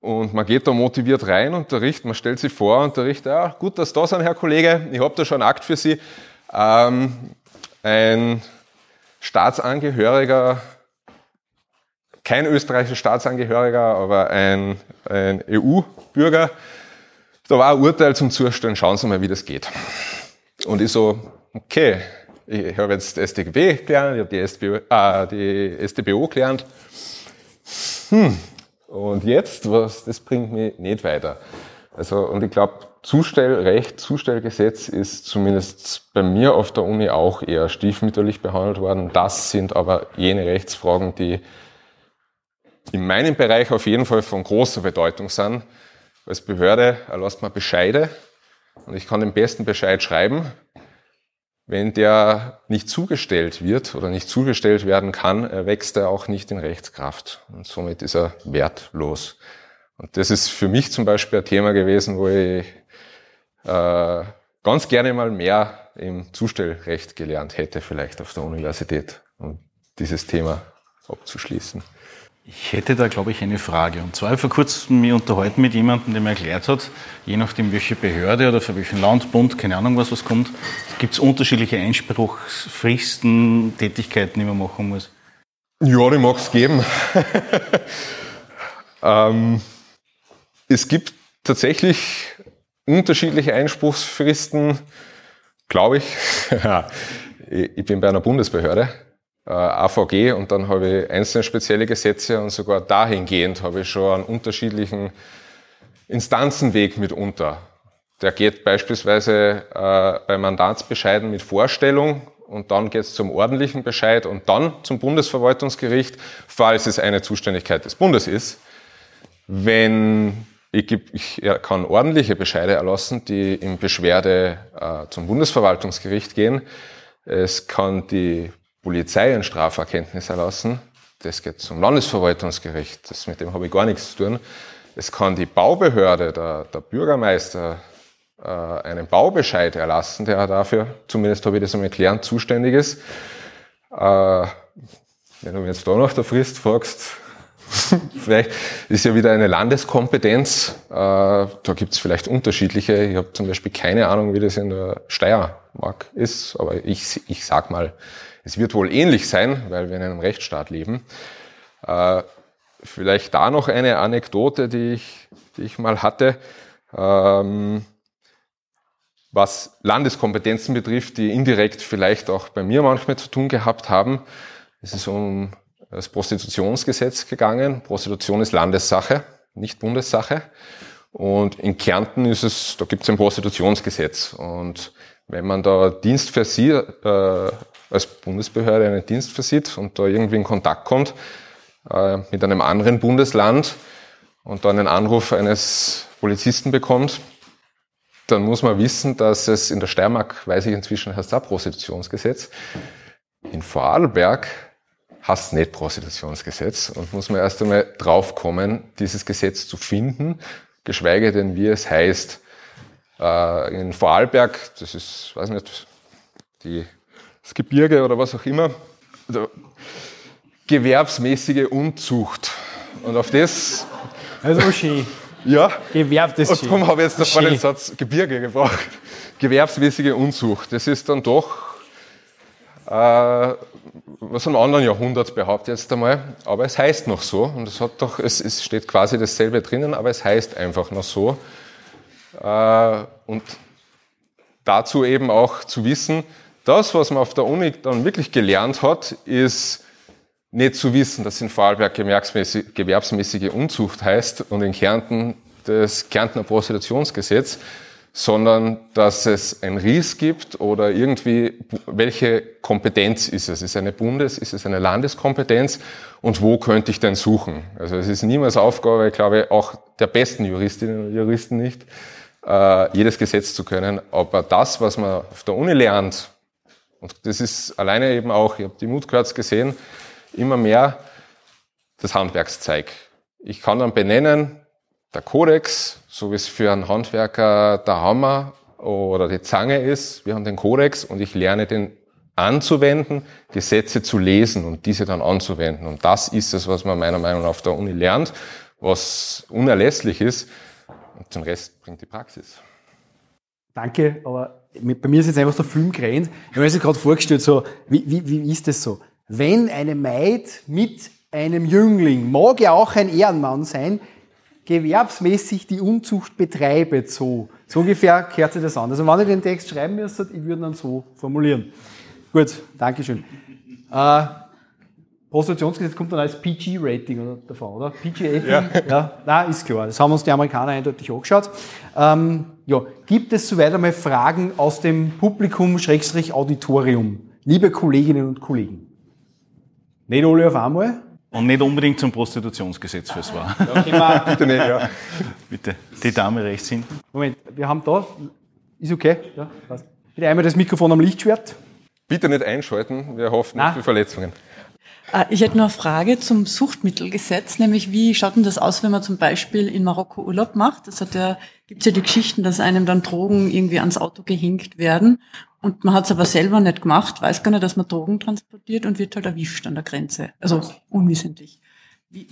Und man geht da motiviert rein, Unterricht, man stellt sich vor, Unterricht, ja, gut, dass da sind, Herr Kollege, ich habe da schon einen Akt für Sie. Ähm, ein Staatsangehöriger kein österreichischer Staatsangehöriger, aber ein, ein EU-Bürger. Da war ein Urteil zum Zustellen, schauen Sie mal, wie das geht. Und ich so, okay, ich habe jetzt StGB gelernt, ich habe die, SBO, äh, die StBO gelernt. Hm, und jetzt, was, das bringt mich nicht weiter. Also, und ich glaube, Zustellrecht, Zustellgesetz ist zumindest bei mir auf der Uni auch eher stiefmütterlich behandelt worden. Das sind aber jene Rechtsfragen, die in meinem Bereich auf jeden Fall von großer Bedeutung sind. Als Behörde erlasst man Bescheide und ich kann den besten Bescheid schreiben. Wenn der nicht zugestellt wird oder nicht zugestellt werden kann, wächst er auch nicht in Rechtskraft und somit ist er wertlos. Und das ist für mich zum Beispiel ein Thema gewesen, wo ich äh, ganz gerne mal mehr im Zustellrecht gelernt hätte, vielleicht auf der Universität, um dieses Thema abzuschließen. Ich hätte da, glaube ich, eine Frage. Und zwar vor kurzem mich unterhalten mit jemandem, der mir erklärt hat, je nachdem, welche Behörde oder für welchen Landbund, keine Ahnung, was was kommt, gibt es unterschiedliche Einspruchsfristen, Tätigkeiten, die man machen muss. Ja, die mag es geben. ähm, es gibt tatsächlich unterschiedliche Einspruchsfristen, glaube ich. ich bin bei einer Bundesbehörde AVG und dann habe ich einzelne spezielle Gesetze und sogar dahingehend habe ich schon einen unterschiedlichen Instanzenweg mitunter. Der geht beispielsweise äh, bei Mandatsbescheiden mit Vorstellung und dann geht es zum ordentlichen Bescheid und dann zum Bundesverwaltungsgericht, falls es eine Zuständigkeit des Bundes ist. Wenn ich, ich kann ordentliche Bescheide erlassen, die in Beschwerde äh, zum Bundesverwaltungsgericht gehen. Es kann die Polizei ein Straferkenntnis erlassen. Das geht zum Landesverwaltungsgericht. Das, mit dem habe ich gar nichts zu tun. Es kann die Baubehörde, der, der Bürgermeister, äh, einen Baubescheid erlassen, der dafür, zumindest habe ich das einmal gelernt, zuständig ist. Äh, wenn du mir jetzt da nach der Frist fragst, vielleicht ist ja wieder eine Landeskompetenz. Äh, da gibt es vielleicht unterschiedliche. Ich habe zum Beispiel keine Ahnung, wie das in der Steiermark ist, aber ich, ich sag mal, es wird wohl ähnlich sein, weil wir in einem Rechtsstaat leben. Äh, vielleicht da noch eine Anekdote, die ich, die ich mal hatte. Ähm, was Landeskompetenzen betrifft, die indirekt vielleicht auch bei mir manchmal zu tun gehabt haben. Es ist um das Prostitutionsgesetz gegangen. Prostitution ist Landessache, nicht Bundessache. Und in Kärnten ist es, da gibt es ein Prostitutionsgesetz. Und wenn man da Dienst für sie, äh, als Bundesbehörde einen Dienst versieht und da irgendwie in Kontakt kommt äh, mit einem anderen Bundesland und dann einen Anruf eines Polizisten bekommt, dann muss man wissen, dass es in der Steiermark, weiß ich inzwischen, heißt da Prostitutionsgesetz. In Vorarlberg heißt nicht Prostitutionsgesetz und muss man erst einmal draufkommen, dieses Gesetz zu finden, geschweige denn, wie es heißt. Äh, in Vorarlberg, das ist, weiß nicht, die, das Gebirge oder was auch immer, also, gewerbsmäßige Unzucht. Und auf das. Also schön. Ja. Gewerb, das Und darum habe ich jetzt davor den Satz Gebirge gebraucht. Gewerbsmäßige Unzucht. Das ist dann doch, äh, was im anderen Jahrhundert behauptet jetzt einmal, aber es heißt noch so. Und es hat doch, es, es steht quasi dasselbe drinnen, aber es heißt einfach noch so. Äh, und dazu eben auch zu wissen, das, was man auf der Uni dann wirklich gelernt hat, ist nicht zu wissen, dass in Vorarlberg gewerbsmäßige Unzucht heißt und in Kärnten das Kärntner Prostitutionsgesetz, sondern dass es ein Ries gibt oder irgendwie, welche Kompetenz ist es? Ist es eine Bundes-, ist es eine Landeskompetenz und wo könnte ich denn suchen? Also es ist niemals Aufgabe, ich glaube, auch der besten Juristinnen und Juristen nicht, äh, jedes Gesetz zu können, aber das, was man auf der Uni lernt, und das ist alleine eben auch, ich habe die Mutkurz gesehen, immer mehr das Handwerkszeug. Ich kann dann benennen, der Kodex, so wie es für einen Handwerker der Hammer oder die Zange ist. Wir haben den Kodex und ich lerne den anzuwenden, Gesetze zu lesen und diese dann anzuwenden. Und das ist es, was man meiner Meinung nach auf der Uni lernt, was unerlässlich ist. Und den Rest bringt die Praxis. Danke, aber bei mir ist jetzt einfach der Film gerannt. Ich habe mir gerade vorgestellt, so, wie, wie, wie ist das so? Wenn eine Maid mit einem Jüngling, mag ja auch ein Ehrenmann sein, gewerbsmäßig die Unzucht betreibt, so. So ungefähr kehrt sich das an. Also wenn ich den Text schreiben müsste, ich würde ihn dann so formulieren. Gut, Dankeschön. Äh, Prostitutionsgesetz kommt dann als PG-Rating davon, oder? PG-Rating? Ja. ja. Nein, ist klar. Das haben uns die Amerikaner eindeutig angeschaut. Ähm, ja, gibt es soweit einmal Fragen aus dem Publikum, Schrägstrich Auditorium? Liebe Kolleginnen und Kollegen. Nicht alle auf einmal? Und nicht unbedingt zum Prostitutionsgesetz fürs war. Ja, bitte nicht, ja. Bitte, die Dame rechts hinten. Moment, wir haben da, ist okay, ja, passt. Bitte einmal das Mikrofon am Lichtschwert. Bitte nicht einschalten, wir hoffen nicht für Verletzungen. Äh, Ich hätte noch eine Frage zum Suchtmittelgesetz, nämlich wie schaut denn das aus, wenn man zum Beispiel in Marokko Urlaub macht? Das hat ja, gibt's ja die Geschichten, dass einem dann Drogen irgendwie ans Auto gehängt werden und man hat's aber selber nicht gemacht, weiß gar nicht, dass man Drogen transportiert und wird halt erwischt an der Grenze. Also unwissentlich. Wie,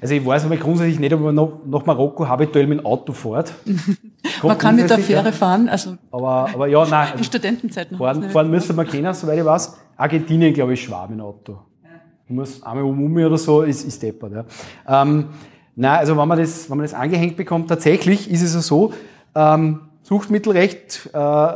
Also ich weiß aber grundsätzlich nicht, ob man nach, nach Marokko habituell mit dem Auto fährt. man kann mit der Fähre ja. fahren, also Aber, aber ja, nein. in Studentenzeiten. fahren, fahren müsste man kennen, soweit ich weiß. Argentinien, glaube ich, schwab mit dem Auto. Du musst einmal um um oder so, ist, ist deppert. Ja. Ähm, nein, also wenn man, das, wenn man das angehängt bekommt, tatsächlich ist es ja so, ähm, Suchtmittelrecht äh,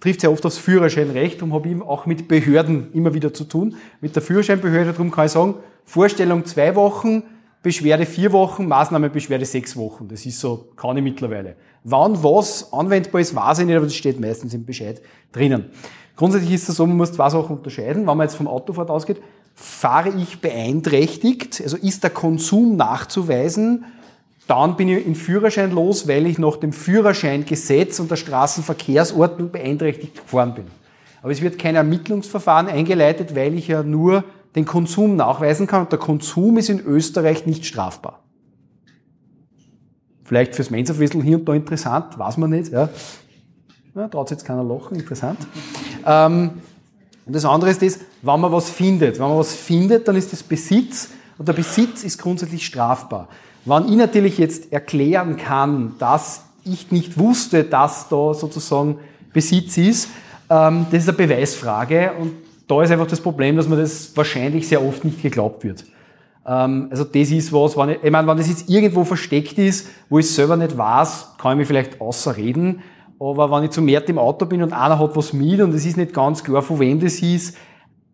trifft sehr oft aufs Führerscheinrecht und habe eben auch mit Behörden immer wieder zu tun. Mit der Führerscheinbehörde, darum kann ich sagen, Vorstellung zwei Wochen, Beschwerde vier Wochen, Maßnahme Beschwerde sechs Wochen. Das ist so, kann ich mittlerweile. Wann was anwendbar ist, weiß ich nicht, aber das steht meistens im Bescheid drinnen. Grundsätzlich ist es so, man muss zwei Sachen unterscheiden. Wenn man jetzt vom Autofahrt ausgeht, fahre ich beeinträchtigt, also ist der Konsum nachzuweisen, dann bin ich in Führerschein los, weil ich nach dem Führerscheingesetz und der Straßenverkehrsordnung beeinträchtigt gefahren bin. Aber es wird kein Ermittlungsverfahren eingeleitet, weil ich ja nur den Konsum nachweisen kann und der Konsum ist in Österreich nicht strafbar. Vielleicht fürs Mensa-Wessel hier und da interessant, weiß man nicht. Ja. Ja, traut sich jetzt keiner lachen, interessant. Ähm, Und das andere ist das, wenn man was findet. Wenn man was findet, dann ist das Besitz und der Besitz ist grundsätzlich strafbar. Wenn ich natürlich jetzt erklären kann, dass ich nicht wusste, dass da sozusagen Besitz ist, ähm, das ist eine Beweisfrage und da ist einfach das Problem, dass mir das wahrscheinlich sehr oft nicht geglaubt wird. Ähm, also das ist was, wenn ich, ich meine, wenn das jetzt irgendwo versteckt ist, wo ich selber nicht weiß, kann ich mich vielleicht außerreden. Aber wenn ich zu mehr im Auto bin und einer hat was mit und es ist nicht ganz klar, von wem das ist,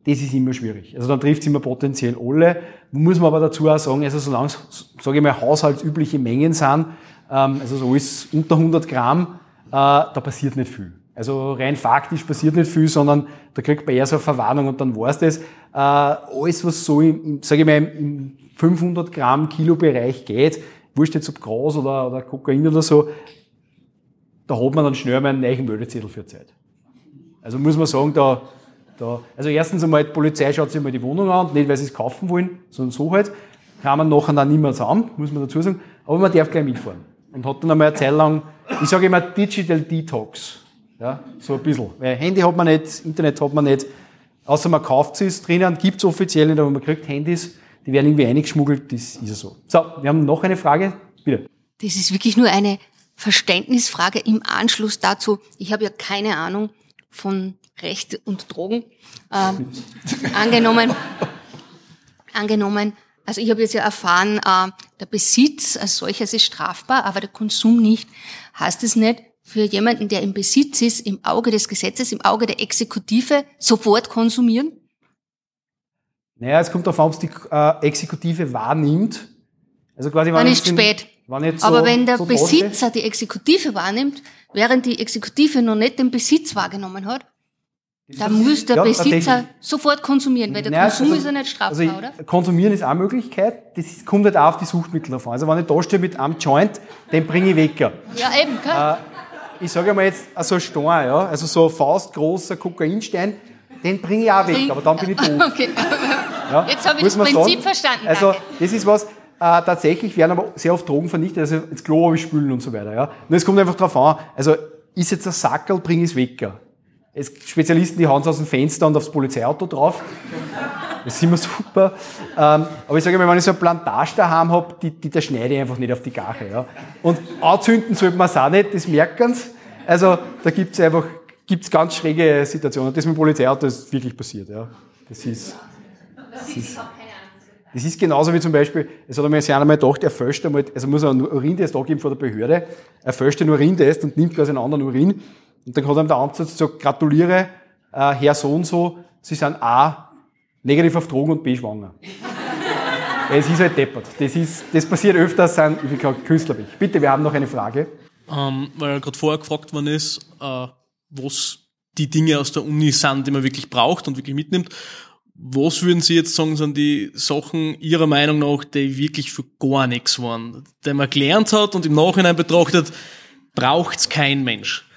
das ist immer schwierig. Also dann trifft es immer potenziell alle. Muss man aber dazu auch sagen, also solange es, sage ich mal, haushaltsübliche Mengen sind, ähm, also so ist unter 100 Gramm, äh, da passiert nicht viel. Also rein faktisch passiert nicht viel, sondern da kriegt man eher so eine Verwarnung und dann war's das. Äh, alles, was so im, sage ich mal, im 500 Gramm Kilo Bereich geht, wurscht jetzt ob Gras oder, oder Kokain oder so, da hat man dann schnell mal einen neuen Meldezettel für Zeit. Also muss man sagen, da, da, also erstens einmal, die Polizei schaut sich mal die Wohnung an, nicht weil sie es kaufen wollen, sondern so halt. Kann man nachher dann nicht mehr zusammen, muss man dazu sagen. Aber man darf gleich mitfahren. Und hat dann einmal eine Zeit lang, ich sage immer Digital Detox. Ja, so ein bisschen. Weil Handy hat man nicht, Internet hat man nicht. Außer man kauft es drinnen, gibt es offiziell nicht, aber man kriegt Handys, die werden irgendwie eingeschmuggelt, das ist ja so. So, wir haben noch eine Frage, bitte. Das ist wirklich nur eine Verständnisfrage im Anschluss dazu. Ich habe ja keine Ahnung von Recht und Drogen. Ähm, angenommen, angenommen, also ich habe jetzt ja erfahren, äh, der Besitz als solches ist strafbar, aber der Konsum nicht. Heißt es nicht, für jemanden, der im Besitz ist, im Auge des Gesetzes, im Auge der Exekutive, sofort konsumieren? Naja, es kommt darauf an, ob es die äh, Exekutive wahrnimmt. Also quasi, Dann ist spät. Wenn so, Aber wenn der so Besitzer die Exekutive wahrnimmt, während die Exekutive noch nicht den Besitz wahrgenommen hat, dann muss der ja, Besitzer sofort konsumieren, weil der naja, Konsum also, ist ja nicht strafbar, also oder? Konsumieren ist auch eine Möglichkeit, das kommt halt auch auf die Suchtmittel davon. Also wenn ich da stehe mit einem Joint, den bringe ich weg. Ja, eben, gell? Äh, ich sage mal jetzt, so ein Stein, ja, also so ein faustgroßer Kokainstein, den bringe ich auch weg, aber dann bin ich tot. Okay. Ja, jetzt habe ich das Prinzip verstanden. Also, das ist was, äh, tatsächlich werden aber sehr oft Drogen vernichtet, also ins Klo spülen und so weiter. Ja. Und es kommt einfach drauf an, also ist jetzt ein Sackerl, bring es weg. Ja. Es, Spezialisten, die hauen es aus dem Fenster und aufs Polizeiauto drauf. Das ist immer super. Ähm, aber ich sage mal, wenn ich so eine Plantage daheim habe, die, die, da schneide ich einfach nicht auf die Gache. Ja. Und anzünden sollte man es auch nicht, das merken sie. Also da gibt es einfach gibt's ganz schräge Situationen. Das mit dem Polizeiauto ist wirklich passiert. Ja. Das ist, das ist, das ist genauso wie zum Beispiel, es hat mir einer einmal gedacht, er fälscht einmal, also muss er einen Urintest angeben vor der Behörde, er fälscht einen Urintest und nimmt quasi einen anderen Urin. Und dann hat ihm der Amtsarzt gesagt, gratuliere, äh, Herr so und so, Sie sind A, negativ auf Drogen und B schwanger. es ist halt deppert. Das, ist, das passiert öfters, sind, wie gesagt, Künstler ich. Bitte, wir haben noch eine Frage. Ähm, weil gerade vorher gefragt worden ist, äh, was die Dinge aus der Uni sind, die man wirklich braucht und wirklich mitnimmt. Was würden Sie jetzt sagen, sind die Sachen Ihrer Meinung nach, die wirklich für gar nichts waren, die man gelernt hat und im Nachhinein betrachtet, braucht's kein Mensch?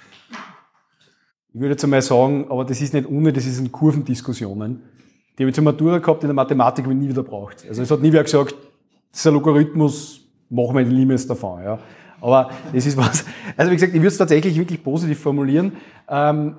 Ich würde jetzt einmal sagen, aber das ist nicht Uni, das sind Kurvendiskussionen. Die habe ich zur Matura gehabt in der Mathematik, ich nie wieder braucht. Also es hat nie wer gesagt, dieser Logarithmus, machen wir ein Limits davon. Ja. Aber das ist was. Also wie gesagt, ich würde es tatsächlich wirklich positiv formulieren. Ähm,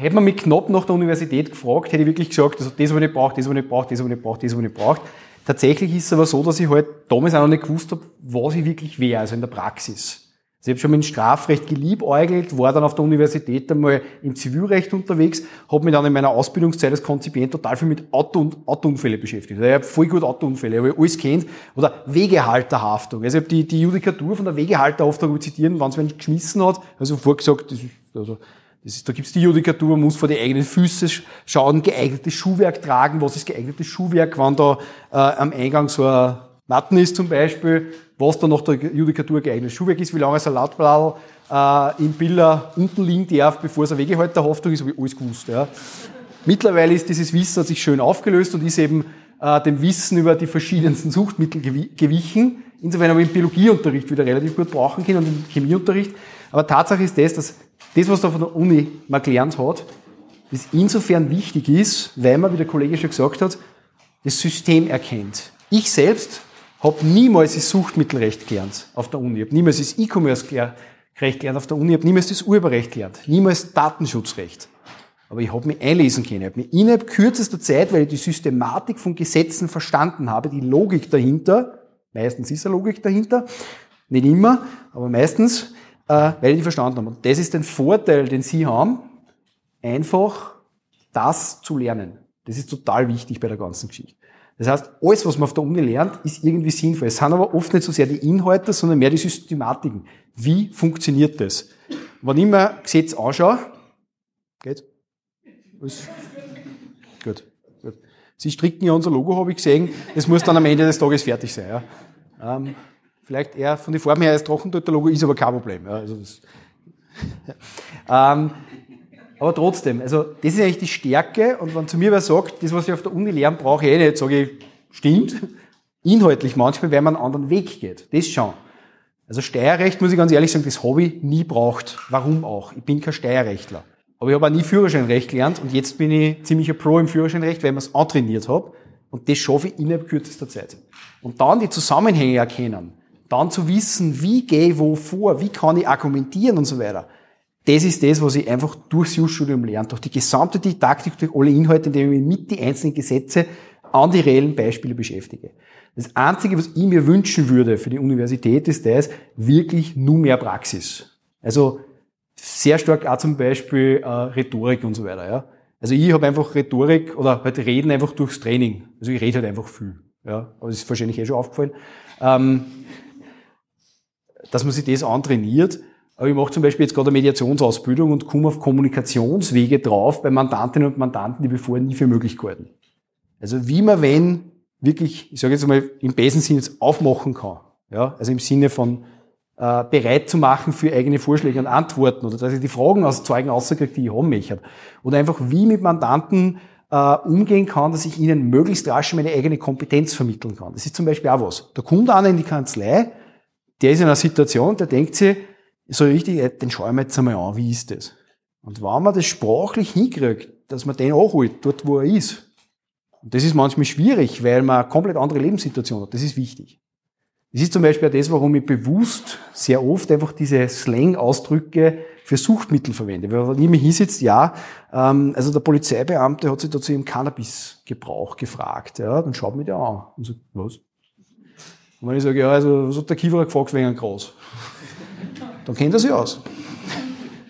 hätte man mich knapp nach der Universität gefragt, hätte ich wirklich gesagt, also das, was ich nicht brauche, das, was ich nicht brauche, das, was ich nicht brauche, das, was ich nicht brauche. Tatsächlich ist es aber so, dass ich halt damals auch noch nicht gewusst habe, was ich wirklich wäre, also in der Praxis. Also ich habe schon mit dem Strafrecht geliebäugelt, war dann auf der Universität einmal im Zivilrecht unterwegs, habe mich dann in meiner Ausbildungszeit als Konzipient total viel mit Auto und Autounfälle beschäftigt. Also ich habe voll gut Autounfälle, habe ich alles kennt. Oder Wegehalterhaftung. Also ich habe die, die Judikatur von der Wegehalterhaftung zitieren, wenn es wen geschmissen hat. Also vorgesagt, das ist, also, ist, da gibt's die Judikatur, man muss vor die eigenen Füße schauen, geeignetes Schuhwerk tragen. Was ist geeignetes Schuhwerk, wenn da äh, am Eingang so ein Matten ist zum Beispiel, was dann nach der Judikatur geeignetes Schuhwerk ist, wie lange ein Salatblatt äh, im Biller unten liegen darf, bevor es eine Wegehalterhaftung ist, habe ich alles gewusst. Ja. Mittlerweile ist dieses Wissen hat sich schön aufgelöst und ist eben äh, dem Wissen über die verschiedensten Suchtmittel gewichen. Insofern habe ich im Biologieunterricht wieder relativ gut brauchen können und im Chemieunterricht. Aber Tatsache ist das, dass das, was da von der Uni mal gelernt hat, das insofern wichtig ist, weil man, wie der Kollege schon gesagt hat, das System erkennt. Ich selbst habe niemals das Suchtmittelrecht gelernt auf der Uni. Habe niemals das E-Commerce-Recht gelernt auf der Uni. Habe niemals das Urheberrecht gelernt. Niemals Datenschutzrecht. Aber ich habe mich einlesen können. Ich habe mich innerhalb kürzester Zeit, weil ich die Systematik von Gesetzen verstanden habe, die Logik dahinter, meistens ist eine Logik dahinter, nicht immer, aber meistens, äh, weil ich die verstanden habe. Und das ist ein Vorteil, den Sie haben, einfach das zu lernen. Das ist total wichtig bei der ganzen Geschichte. Das heißt, alles, was man auf der Uni lernt, ist irgendwie sinnvoll. Es sind aber oft nicht so sehr die Inhalte, sondern mehr die Systematiken. Wie funktioniert das? Wenn ich mir Gesetz anschaue, geht? Was? Gut, gut. Sie stricken ja unser Logo, habe ich gesehen. Das muss dann am Ende des Tages fertig sein. Ja. Ähm, vielleicht eher von den Formen her als Trockentöter-Logo, ist aber kein Problem. Ja, also das, ähm, aber trotzdem, also das ist eigentlich die Stärke. Und wenn zu mir wer sagt, das, was ich auf der Uni lernen, brauche ich eh nicht, sage ich, stimmt. Inhaltlich manchmal, weil man einen anderen Weg geht. Das schon. Also Steuerrecht, muss ich ganz ehrlich sagen, das habe ich nie braucht. Warum auch? Ich bin kein Steuerrechtler. Aber ich habe auch nie Führerscheinrecht gelernt und jetzt bin ich ziemlicher Pro im Führerscheinrecht, weil ich es antrainiert habe. Und das schaffe ich innerhalb kürzester Zeit. Und dann die Zusammenhänge erkennen. Dann zu wissen, wie gehe ich wo vor, wie kann ich argumentieren und so weiter. Das ist das, was ich einfach durchs Jus-Studium lerne. Durch die gesamte Didaktik, durch alle Inhalte, indem ich mich mit die einzelnen Gesetze an die reellen Beispiele beschäftige. Das Einzige, was ich mir wünschen würde für die Universität, ist das, wirklich nur mehr Praxis. Also sehr stark auch zum Beispiel äh, Rhetorik und so weiter. Ja. Also ich habe einfach Rhetorik oder halt Reden einfach durchs Training. Also ich rede halt einfach viel. Ja. Aber das ist wahrscheinlich eh schon aufgefallen. Ähm, dass man sich das antrainiert. Aber ich mache zum Beispiel jetzt gerade eine Mediationsausbildung und komme auf Kommunikationswege drauf bei Mandantinnen und Mandanten, die wir vorher nie für möglich gehalten. Also wie man wenn wirklich, ich sage jetzt mal im besten Sinne jetzt aufmachen kann. Ja, also im Sinne von äh, bereit zu machen für eigene Vorschläge und Antworten oder dass ich die Fragen aus Zeugen rauskriege, die ich haben möchte. Oder einfach wie mit Mandanten äh, umgehen kann, dass ich ihnen möglichst rasch meine eigene Kompetenz vermitteln kann. Das ist zum Beispiel auch was. Da kommt einer in die Kanzlei, der ist in einer Situation, der denkt sich, so richtig, den schauen wir jetzt einmal an, wie ist das? Und wenn man das sprachlich hinkriegt, dass man den anholt, dort wo er ist, und das ist manchmal schwierig, weil man eine komplett andere Lebenssituation hat, das ist wichtig. Das ist zum Beispiel auch das, warum ich bewusst sehr oft einfach diese Slang-Ausdrücke für Suchtmittel verwende. Weil wenn ich mir hinsitzt, ja, ähm, also der Polizeibeamte hat sich dazu im Cannabisgebrauch gefragt. Ja, dann schaut mich der an und sagt, was? Und wenn ich sage, ja, also was hat der Kieferer gefragt wegen Gras? Dann kennt er sich aus.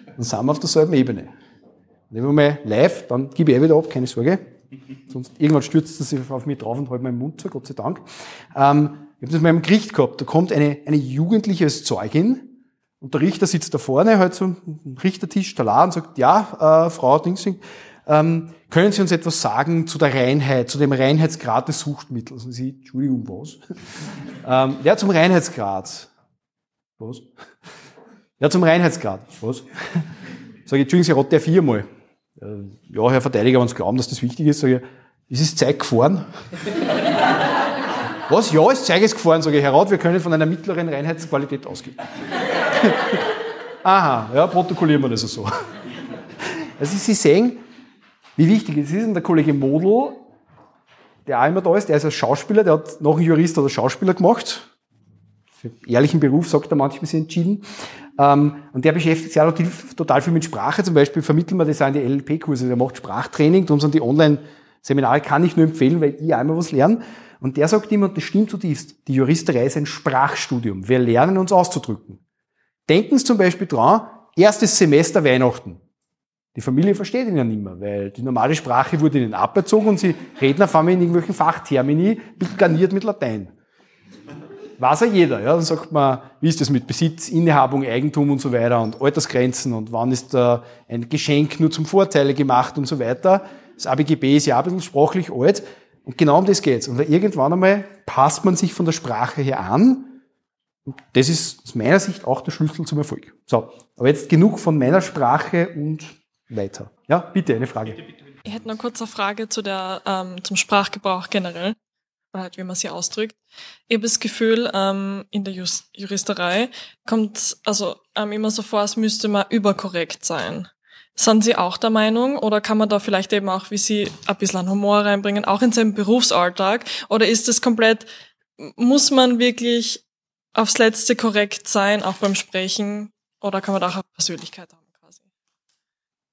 Dann sind wir auf derselben Ebene. Nehmen wir mal live, dann gebe ich eh wieder ab, keine Sorge. Sonst irgendwann stürzt er sich auf mich drauf und hält meinen Mund zu, Gott sei Dank. Ähm, ich habe das mal im Gericht gehabt. Da kommt eine, eine Jugendliche als Zeugin und der Richter sitzt da vorne, halt so am Richtertisch, da und sagt, ja, äh, Frau Dingsing, ähm, können Sie uns etwas sagen zu der Reinheit, zu dem Reinheitsgrad des Suchtmittels? Und sie, Entschuldigung, was? ähm, ja, zum Reinheitsgrad. Was? Ja, zum Reinheitsgrad. Was? Sag ich, Entschuldigung, Sie rot der viermal. Äh, ja, Herr Verteidiger, wenn Sie glauben, dass das wichtig ist, sage ich, ist es Zeit gefahren? Was? Ja, das Zeug ist gefahren, sage ich, Herr Rath, wir können von einer mittleren Reinheitsqualität ausgehen. Aha, ja, protokollieren wir das so. Also Sie sehen, wie wichtig es ist. Und der Kollege Model, der auch immer da ist, der ist ein Schauspieler, der hat noch einen Jurist oder Schauspieler gemacht. Für ehrlichen Beruf sagt er manchmal sich entschieden. Ähm, und der beschäftigt sich auch total viel mit Sprache. Zum Beispiel vermitteln wir das auch in die LLP-Kurse. Der macht Sprachtraining, darum sind die Online-Seminare, kann ich nur empfehlen, weil ich einmal was lerne. Und der sagt immer, und das stimmt zutiefst, die Juristerei ist ein Sprachstudium. Wir lernen uns auszudrücken. Denken Sie zum Beispiel dran, erstes Semester Weihnachten. Die Familie versteht ihn ja nicht mehr, weil die normale Sprache wurde ihnen aberzogen und sie reden auf einmal in irgendwelchen Fachtermini, garniert mit Latein. Weiß ja jeder, ja. Dann sagt man, wie ist das mit Besitz, Innehabung, Eigentum und so weiter und Altersgrenzen und wann ist da ein Geschenk nur zum Vorteile gemacht und so weiter. Das ABGB ist ja ein bisschen sprachlich alt. Und genau um das geht's. Und irgendwann einmal passt man sich von der Sprache her an. Und das ist aus meiner Sicht auch der Schlüssel zum Erfolg. So, aber jetzt genug von meiner Sprache und weiter. Ja, bitte, eine Frage. Ich hätte noch kurz eine Frage zu der, ähm, zum Sprachgebrauch generell, oder halt wie man sie ausdrückt. Ich habe das Gefühl, ähm, in der Just Juristerei kommt also ähm, immer so vor, als müsste man überkorrekt sein. Sind Sie auch der Meinung oder kann man da vielleicht eben auch, wie Sie, ein bisschen Humor reinbringen, auch in seinen Berufsalltag? Oder ist es komplett, muss man wirklich aufs Letzte korrekt sein, auch beim Sprechen? Oder kann man da auch eine Persönlichkeit haben?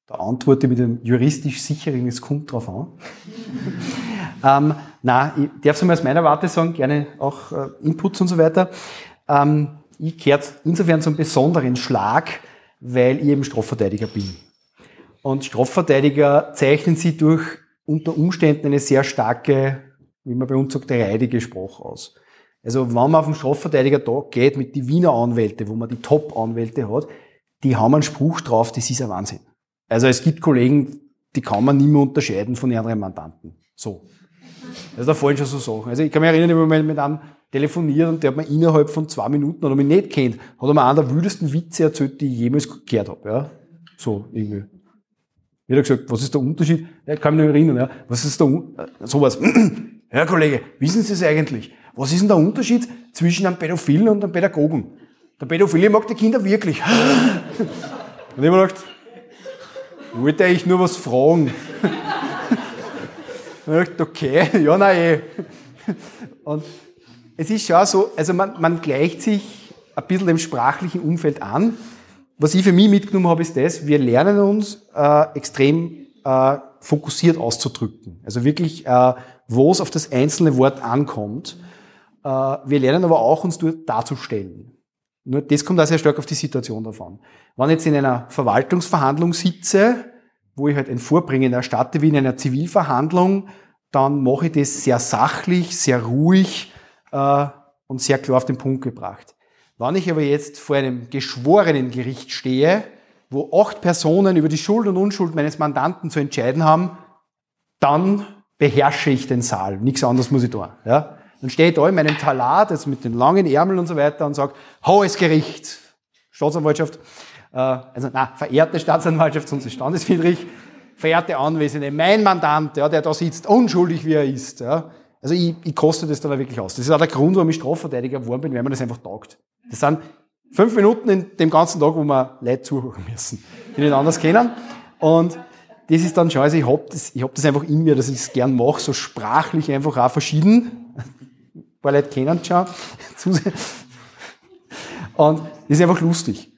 Da antworte mit einem juristisch sicheren, es kommt drauf an. ähm, na, ich darf es mal aus meiner Warte sagen, gerne auch äh, Inputs und so weiter. Ähm, ich gehöre insofern zum besonderen Schlag, weil ich eben Strafverteidiger bin. Und Strafverteidiger zeichnen sie durch unter Umständen eine sehr starke, wie man bei uns sagt, reidige Sprache aus. Also wenn man auf den Strafverteidiger da geht mit die Wiener Anwälte, wo man die Top-Anwälte hat, die haben einen Spruch drauf, das ist ein Wahnsinn. Also es gibt Kollegen, die kann man nicht mehr unterscheiden von anderen Mandanten. So. Also da fallen schon so Sachen. Also ich kann mich erinnern, wenn man mit einem telefoniert und der hat mir innerhalb von zwei Minuten, oder mich nicht kennt, hat er mir einen der wildesten Witze erzählt, die ich jemals gehört habe. Ja? So, irgendwie. Ich habe gesagt, was ist der Unterschied? Ja, ich kann mich noch erinnern, ja. Was ist der Unterschied? Äh, sowas. Herr Kollege, wissen Sie es eigentlich? Was ist denn der Unterschied zwischen einem Pädophilen und einem Pädagogen? Der Pädophile mag die Kinder wirklich. Und ich habe mir gedacht, wollte eigentlich nur was fragen. Ich okay, ja, nein, eh. Und es ist schon so, also man, man gleicht sich ein bisschen dem sprachlichen Umfeld an. Was ich für mich mitgenommen habe, ist das, wir lernen uns äh, extrem äh, fokussiert auszudrücken. Also wirklich, äh, wo es auf das einzelne Wort ankommt. Äh, wir lernen aber auch, uns darzustellen. Nur das kommt auch sehr stark auf die Situation davon. Wenn ich jetzt in einer Verwaltungsverhandlung sitze, wo ich halt ein Vorbringen erstatte wie in einer Zivilverhandlung, dann mache ich das sehr sachlich, sehr ruhig äh, und sehr klar auf den Punkt gebracht. Wenn ich aber jetzt vor einem geschworenen Gericht stehe, wo acht Personen über die Schuld und Unschuld meines Mandanten zu entscheiden haben, dann beherrsche ich den Saal. Nichts anderes muss ich tun. Ja? Dann stehe ich da in meinem Talat, also mit den langen Ärmeln und so weiter und sage, hohes Gericht, Staatsanwaltschaft, äh, also na, verehrte Staatsanwaltschaft, sonst ist standeswidrig, verehrte Anwesende, mein Mandant, ja, der da sitzt, unschuldig wie er ist. Ja. Also ich, ich koste das dann auch wirklich aus. Das ist auch der Grund, warum ich Strafverteidiger geworden bin, weil man das einfach taugt. Das sind fünf Minuten in dem ganzen Tag, wo wir Leute zuhören müssen, die nicht anders kennen. Und das ist dann schon, also ich hab das, ich hab das einfach in mir, dass ich das gern mache, so sprachlich einfach auch verschieden. Paar Leute kennen schon. Und das ist einfach lustig.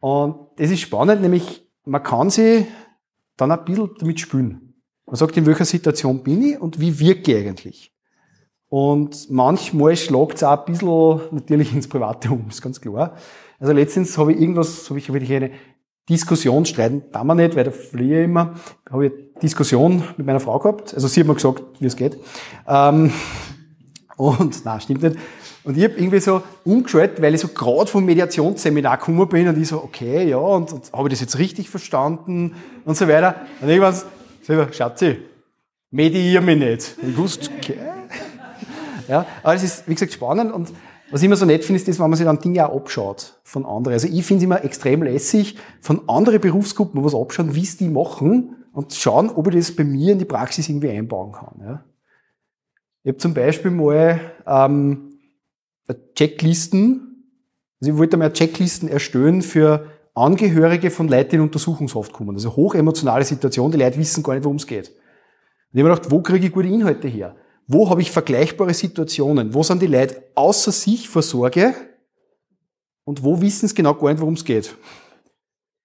Und das ist spannend, nämlich man kann sich dann ein bisschen damit spülen. Man sagt, in welcher Situation bin ich und wie wirke ich eigentlich. Und manchmal schlagt es auch ein bisschen natürlich ins Private um, ist ganz klar. Also letztens habe ich irgendwas, habe ich, hab eine Diskussion, streiten da wir nicht, weil da fliehe ich immer, habe ich eine Diskussion mit meiner Frau gehabt. Also sie hat mir gesagt, wie es geht. Ähm, und, na, stimmt nicht. Und ich habe irgendwie so umgeschaltet, weil ich so gerade vom Mediationsseminar gekommen bin und ich so, okay, ja, und, und habe ich das jetzt richtig verstanden und so weiter. Und irgendwann so, Schatzi, medier mich nicht. Und ich wusste, okay. Ja, aber es ist, wie gesagt, spannend und was ich immer so nett finde, ist das, wenn man sich dann Dinge auch abschaut von anderen. Also ich finde es immer extrem lässig, von anderen Berufsgruppen was abschauen, wie es die machen und schauen, ob ich das bei mir in die Praxis irgendwie einbauen kann. Ja. Ich habe zum Beispiel mal ähm, Checklisten. Also ich wollte mal Checklisten erstellen für Angehörige von Leuten, die in Untersuchungshaft kommen. Also hochemotionale Situation, die Leute wissen gar nicht, worum es geht. Und ich habe mir gedacht, wo kriege ich gute Inhalte her? Wo habe ich vergleichbare Situationen? Wo sind die Leute außer sich vor Sorge? Und wo wissen sie genau gar nicht, worum es geht?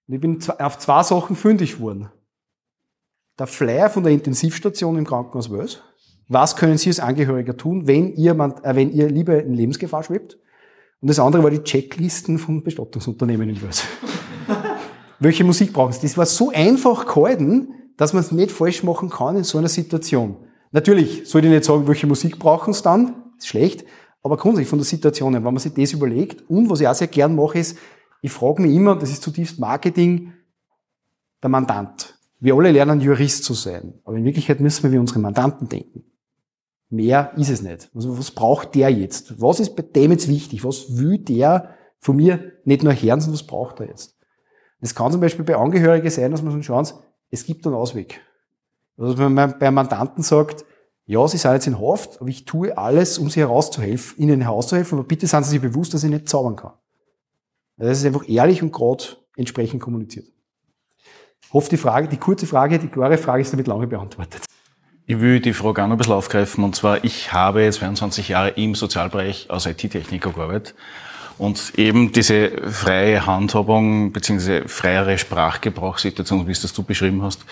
Und ich bin auf zwei Sachen fündig geworden. Der Flyer von der Intensivstation im Krankenhaus Wels was können Sie als Angehöriger tun, wenn ihr, äh, wenn ihr Liebe in Lebensgefahr schwebt? Und das andere war die Checklisten von Bestattungsunternehmen in Wels. Welche Musik brauchen Sie? Das war so einfach gehalten, dass man es nicht falsch machen kann in so einer Situation. Natürlich sollte ich nicht sagen, welche Musik brauchen Sie dann, ist schlecht, aber grundsätzlich von der Situation, wenn man sich das überlegt und was ich auch sehr gern mache, ist, ich frage mich immer, das ist zutiefst Marketing, der Mandant. Wir alle lernen Jurist zu sein, aber in Wirklichkeit müssen wir wie unsere Mandanten denken. Mehr ist es nicht. Also was braucht der jetzt? Was ist bei dem jetzt wichtig? Was will der von mir nicht nur hören, sondern was braucht er jetzt? Das kann zum Beispiel bei Angehörigen sein, dass man so schauen, es gibt einen Ausweg. Also wenn man bei Mandanten sagt, ja, Sie sind jetzt in Haft, aber ich tue alles, um Sie herauszuhelfen, Ihnen herauszuhelfen, aber bitte seien Sie sich bewusst, dass ich nicht zaubern kann. Das ist einfach ehrlich und gerade entsprechend kommuniziert. Ich hoffe, die Frage, die kurze Frage, die klare Frage ist damit lange beantwortet. Ich will die Frage auch noch ein bisschen aufgreifen. Und zwar, ich habe 22 Jahre im Sozialbereich als IT-Techniker gearbeitet. Und eben diese freie Handhabung bzw. freiere Sprachgebrauchssituation, wie es das du beschrieben hast,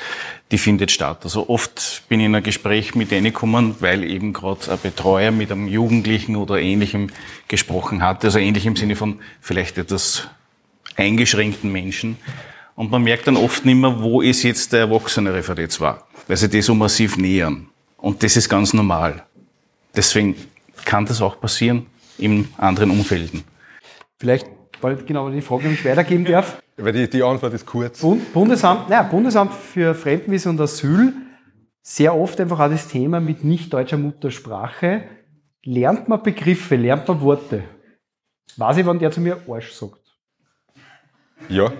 die findet statt. Also oft bin ich in ein Gespräch mit denen gekommen, weil eben gerade ein Betreuer mit einem Jugendlichen oder Ähnlichem gesprochen hat, also ähnlich im Sinne von vielleicht etwas eingeschränkten Menschen. Und man merkt dann oft nicht mehr, wo ist jetzt der erwachsene Referent war, weil sie das so massiv nähern. Und das ist ganz normal. Deswegen kann das auch passieren in anderen Umfelden. Vielleicht, weil genau die Frage nicht weitergeben darf. Weil die, die Antwort ist kurz. Bund, Bundesamt, naja, Bundesamt für Fremdenwissen und Asyl, sehr oft einfach auch das Thema mit nicht deutscher Muttersprache. Lernt man Begriffe, lernt man Worte. Weiß ich, wann der zu mir Arsch sagt. Ja,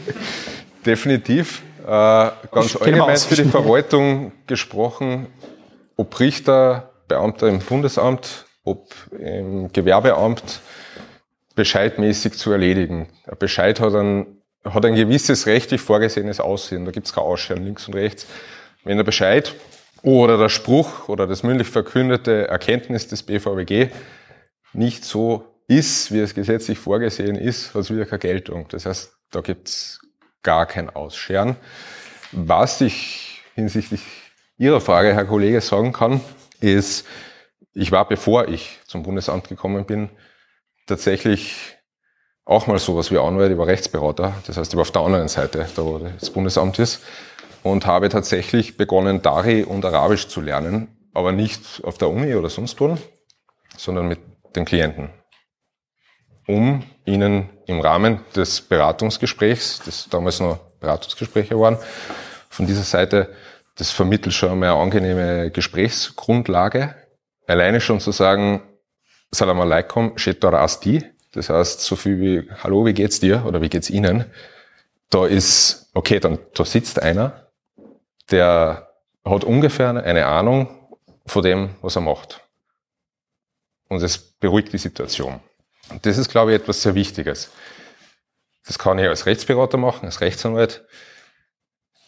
definitiv. Äh, ganz allgemein für die Verwaltung gesprochen, ob Richter, Beamter im Bundesamt, ob im Gewerbeamt, bescheidmäßig zu erledigen. Ein Bescheid hat ein, hat ein gewisses rechtlich vorgesehenes Aussehen. Da gibt es kein Ausscheren links und rechts. Wenn der Bescheid oder der Spruch oder das mündlich verkündete Erkenntnis des BVWG nicht so ist, wie es gesetzlich vorgesehen ist, hat es wieder keine Geltung. Das heißt, da gibt es gar kein Ausscheren. Was ich hinsichtlich Ihrer Frage, Herr Kollege, sagen kann, ist, ich war, bevor ich zum Bundesamt gekommen bin, tatsächlich auch mal sowas wie Anwalt, ich war Rechtsberater, das heißt, ich war auf der anderen Seite, da wo das Bundesamt ist, und habe tatsächlich begonnen, Dari und Arabisch zu lernen, aber nicht auf der Uni oder sonst wo, sondern mit den Klienten, um ihnen im Rahmen des Beratungsgesprächs, das damals noch Beratungsgespräche waren, von dieser Seite, das vermittelt schon einmal eine angenehme Gesprächsgrundlage. Alleine schon zu sagen, Salam alaikum, Shetor Asti. Das heißt, so viel wie Hallo, wie geht's dir oder wie geht's Ihnen? Da ist, okay, dann da sitzt einer, der hat ungefähr eine Ahnung von dem, was er macht. Und es beruhigt die Situation. Und das ist, glaube ich, etwas sehr Wichtiges. Das kann ich als Rechtsberater machen, als Rechtsanwalt.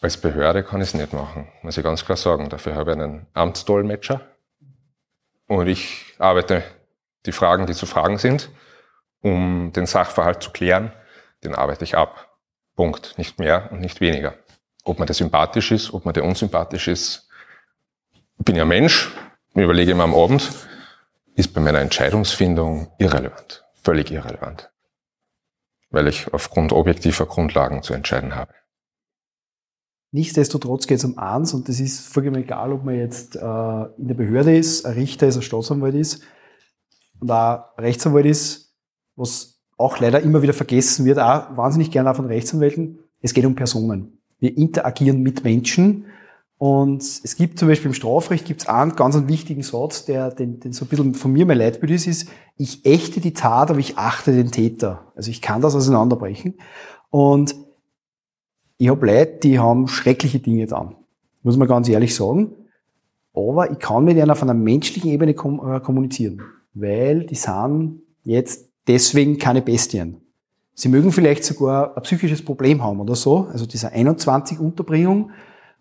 Als Behörde kann ich es nicht machen, muss ich ganz klar sagen. Dafür habe ich einen Amtsdolmetscher. Und ich arbeite die Fragen, die zu fragen sind, um den Sachverhalt zu klären, den arbeite ich ab. Punkt. Nicht mehr und nicht weniger. Ob man der sympathisch ist, ob man der unsympathisch ist. Ich bin ja Mensch, mir überlege immer am Abend, ist bei meiner Entscheidungsfindung irrelevant. Völlig irrelevant. Weil ich aufgrund objektiver Grundlagen zu entscheiden habe. Nichtsdestotrotz geht es um eins und das ist vollkommen egal, ob man jetzt äh, in der Behörde ist, ein Richter ist, ein Staatsanwalt ist und auch Rechtsanwalt ist, was auch leider immer wieder vergessen wird, auch wahnsinnig gerne auch von Rechtsanwälten, es geht um Personen. Wir interagieren mit Menschen und es gibt zum Beispiel im Strafrecht gibt es einen ganz einen wichtigen Satz, der den, den so ein bisschen von mir mein Leitbild ist, ist, ich ächte die Tat, aber ich achte den Täter. Also ich kann das auseinanderbrechen. Und ich habe Leute, die haben schreckliche Dinge dann. Muss man ganz ehrlich sagen. Aber ich kann mit ihnen auf einer menschlichen Ebene äh, kommunizieren weil die sind jetzt deswegen keine Bestien. Sie mögen vielleicht sogar ein psychisches Problem haben oder so. Also diese 21 Unterbringung,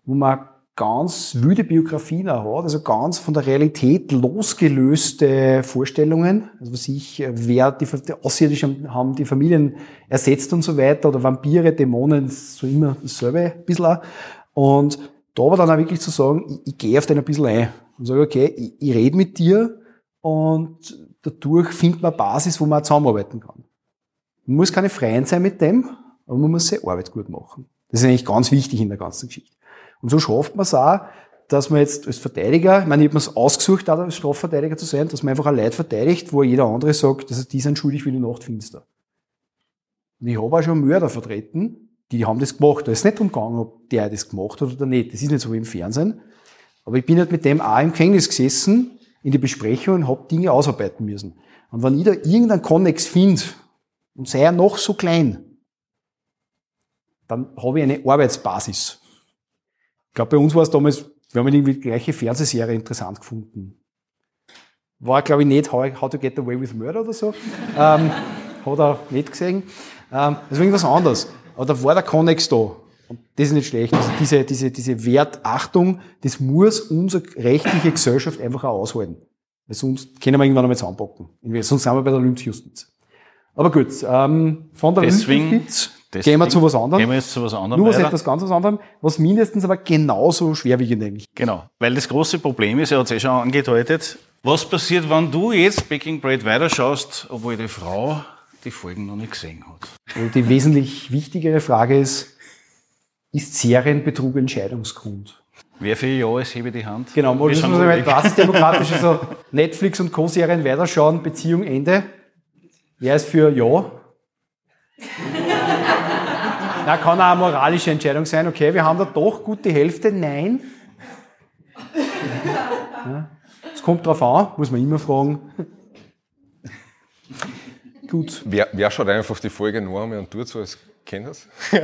wo man ganz wüde Biografien auch hat, also ganz von der Realität losgelöste Vorstellungen. Also was ich, wer die, die Außerirdischen haben die Familien ersetzt und so weiter, oder Vampire, Dämonen, so immer dasselbe ein bisschen auch. Und da aber dann auch wirklich zu sagen, ich, ich gehe auf den ein bisschen ein und sage, okay, ich, ich rede mit dir, und dadurch findet man Basis, wo man zusammenarbeiten kann. Man muss keine Freien sein mit dem, aber man muss seine Arbeit gut machen. Das ist eigentlich ganz wichtig in der ganzen Geschichte. Und so schafft man es auch, dass man jetzt als Verteidiger, ich meine, ich habe mir es ausgesucht, auch als Strafverteidiger zu sein, dass man einfach ein Leid verteidigt, wo jeder andere sagt, dass die sind schuldig wie die Nacht finster. Und ich habe auch schon Mörder vertreten, die haben das gemacht. Da ist nicht umgegangen, ob der das gemacht hat oder nicht. Das ist nicht so wie im Fernsehen. Aber ich bin halt mit dem auch im Gefängnis gesessen in die Besprechung und habe Dinge ausarbeiten müssen. Und wenn ich da irgendeinen Konnex finde, und sei er noch so klein, dann habe ich eine Arbeitsbasis. Ich glaube, bei uns war es damals, wir haben irgendwie die gleiche Fernsehserie interessant gefunden. War, glaube ich, nicht How, How to Get Away with Murder oder so. ähm, hat er nicht gesehen. Ähm, deswegen was anderes. Aber da war der Connex da. Und das ist nicht schlecht. Also diese, diese, diese Wertachtung, das muss unsere rechtliche Gesellschaft einfach auch aushalten. Weil sonst können wir irgendwann einmal zusammenpacken. Sonst sind wir bei der Lynchjustiz. Aber gut, ähm, von der Deswegen- Deswegen gehen wir zu was anderem. Gehen wir jetzt zu was anderem. Nur was etwas ganz was anderem, was mindestens aber genauso schwerwiegend eigentlich. Genau, weil das große Problem ist, er hat es eh schon angedeutet, was passiert, wenn du jetzt Baking Bread weiterschaust, obwohl die Frau die Folgen noch nicht gesehen hat? Also die wesentlich wichtigere Frage ist, ist Serienbetrug Entscheidungsgrund? Wer für Ja ist, hebe die Hand. Genau, mal Wir müssen wir mal basisdemokratisch, also Netflix und Co-Serien weiterschauen, Beziehung Ende. Wer ist für Ja? Na, kann auch eine moralische Entscheidung sein. Okay, wir haben da doch gut die Hälfte. Nein. Ja, Es kommt drauf an, muss man immer fragen. Gut. Wer, wer schaut einfach die Folge nur einmal und tut so, als kennt das?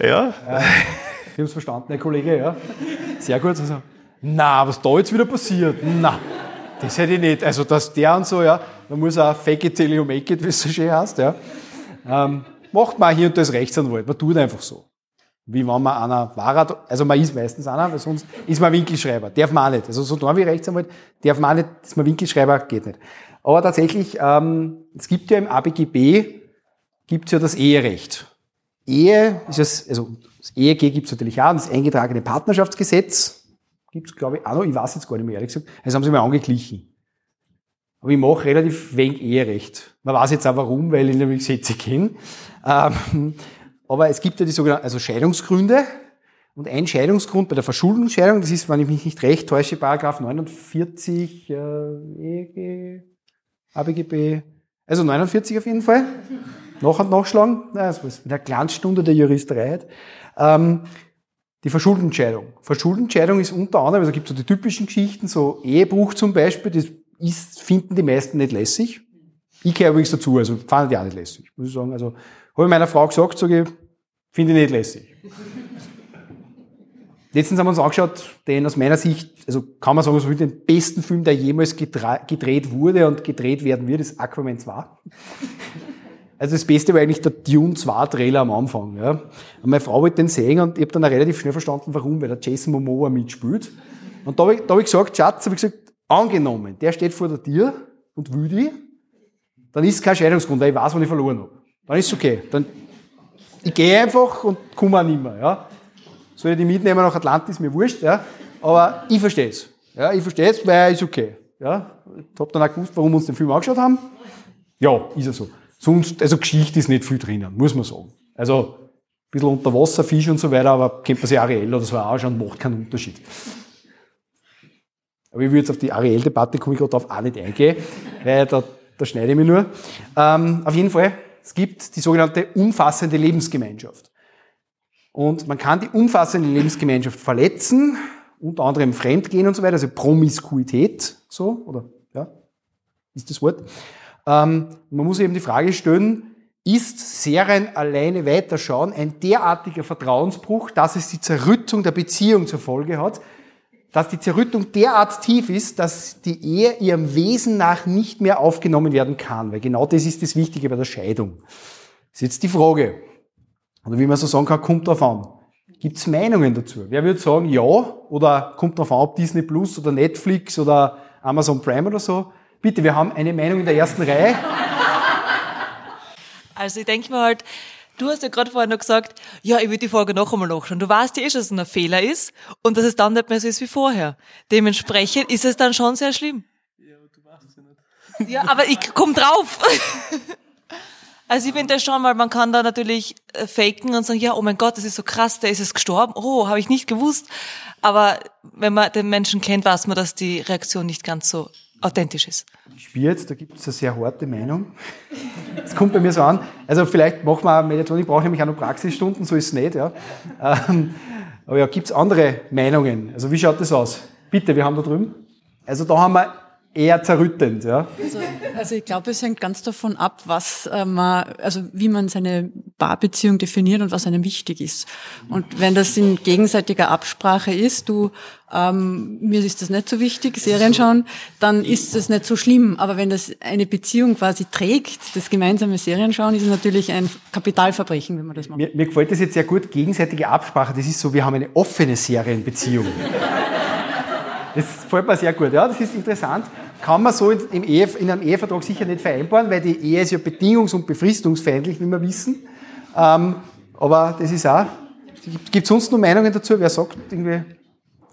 Ja, Sie haben es verstanden, Herr Kollege, ja? Sehr gut. Also, na, was da jetzt wieder passiert? Na, das hätte ich nicht. Also, dass der und so, ja, da muss auch fake it till you make it, wie es so schön heißt, ja. Ähm, macht man hier und da als Rechtsanwalt. Man tut einfach so. Wie wenn man einer war, also man ist meistens einer, weil sonst ist man Winkelschreiber. Darf man auch nicht. Also so tun wie Rechtsanwalt, darf man auch nicht, ist man Winkelschreiber, geht nicht. Aber tatsächlich, ähm, es gibt ja im ABGB, gibt es ja das Eherecht. Ehe ist es, also das EEG gibt es natürlich auch, das eingetragene Partnerschaftsgesetz gibt es, glaube ich, auch noch, ich weiß jetzt gar nicht mehr, ehrlich gesagt, das haben sie mir angeglichen. Aber ich mache relativ wenig Eherecht. Man weiß jetzt auch warum, weil ich nämlich Gesetze kenne. Ähm, aber es gibt ja die sogenannten, also Scheidungsgründe. Und ein Scheidungsgrund bei der Verschuldungsscheidung, das ist, wenn ich mich nicht recht täusche, Paragraph 49 äh, EEG, ABGB, also 49 auf jeden Fall. Nach und nachschlagen, na, das ist mit der Glanzstunde der Juristerei. Ähm, die Verschuldensscheidung. Verschuldensscheidung ist unter anderem, also gibt es so die typischen Geschichten, so Ehebruch zum Beispiel, das ist, finden die meisten nicht lässig. Ich gehöre übrigens dazu, also fand ich auch nicht lässig, muss ich sagen. Also, habe ich meiner Frau gesagt, sage ich, finde ich nicht lässig. Letztens haben wir uns angeschaut, den aus meiner Sicht, also kann man sagen, so den besten Film, der jemals gedreht wurde und gedreht werden wird, ist Aquaman 2. Also das Beste war eigentlich der Dune 2 Trailer am Anfang. Ja. Und meine Frau wollte den sehen und ich habe dann relativ schnell verstanden, warum, weil der Jason Momoa mitspielt. Und da habe ich, hab ich gesagt, Schatz, habe ich gesagt, angenommen, der steht vor der Tür und will die, dann ist es kein Scheidungsgrund, weil ich weiß, wann ich verloren habe. Dann ist es okay. Dann, ich gehe einfach und komme auch nicht mehr. Ja. Soll ich die mitnehmen nach Atlantis, mir wurscht, ja. Aber ich verstehe es. Ja, ich verstehe es, weil ist okay. Ja. Ich habe dann auch gewusst, warum wir uns den Film angeschaut haben. Ja, ist ja so. Sonst, also Geschichte ist nicht viel drinnen, muss man sagen. Also, ein bisschen unter Wasser, Fisch und so weiter, aber kennt man sich Ariel oder so auch anschauen, macht keinen Unterschied. Aber ich würde jetzt auf die Ariel-Debatte, komme ich gerade auf auch nicht eingehen, weil da, da schneide ich mich nur. Ähm, auf jeden Fall, es gibt die sogenannte umfassende Lebensgemeinschaft. Und man kann die umfassende Lebensgemeinschaft verletzen, unter anderem Fremdgehen und so weiter, also Promiskuität, so, oder, ja, ist das Wort. Ähm, man muss eben die Frage stellen, ist Serien alleine weiterschauen ein derartiger Vertrauensbruch, dass es die Zerrüttung der Beziehung zur Folge hat, dass die Zerrüttung derart tief ist, dass die Ehe ihrem Wesen nach nicht mehr aufgenommen werden kann, weil genau das ist das Wichtige bei der Scheidung. Das ist jetzt die Frage, oder wie man so sagen kann, kommt drauf an. Gibt es Meinungen dazu? Wer würde sagen, ja, oder kommt drauf an, ob Disney Plus oder Netflix oder Amazon Prime oder so? Bitte, wir haben eine Meinung in der ersten Reihe. Also ich denke mir halt, du hast ja gerade vorhin noch gesagt, ja, ich will die Folge noch einmal nachschauen. Du weißt ja eh schon, dass es ein Fehler ist und dass es dann nicht mehr so ist wie vorher. Dementsprechend ist es dann schon sehr schlimm. Ja, du weißt ja nicht. Ja, aber ich komm drauf. Also ich finde das schon, weil man kann da natürlich äh, faken und sagen, ja, oh mein Gott, das ist so krass, der ist jetzt gestorben. Oh, habe ich nicht gewusst. Aber wenn man den Menschen kennt, weiß man, dass die Reaktion nicht ganz so authentisch ist. Jetzt, da gibt es eine sehr harte Meinung. Das kommt bei mir so an. Also vielleicht machen wir Mediatonik, brauche nämlich auch noch Praxisstunden, so ist es nicht. Ja. Ähm, aber ja, gibt es andere Meinungen? Also wie schaut das aus? Bitte, wir haben da drüben. Also da haben wir eher zerrüttend. Ja. Also, also ich glaube, es hängt ganz davon ab, was äh, man, also wie man seine Paarbeziehung definiert und was einem wichtig ist. Und wenn das in gegenseitiger Absprache ist, du ähm, mir ist das nicht so wichtig, Serien schauen, dann ist das nicht so schlimm. Aber wenn das eine Beziehung quasi trägt, das gemeinsame Serien schauen, ist es natürlich ein Kapitalverbrechen, wenn man das macht. Mir, mir gefällt das jetzt sehr gut, gegenseitige Absprache. Das ist so, wir haben eine offene Serienbeziehung. Das gefällt mir sehr gut, ja, das ist interessant. kann man so Ehe, in einem Ehevertrag sicher nicht vereinbaren, weil die Ehe ist ja bedingungs- und befristungsfeindlich, wie wir wissen. Ähm, aber das ist auch. Gibt es sonst noch Meinungen dazu? Wer sagt irgendwie,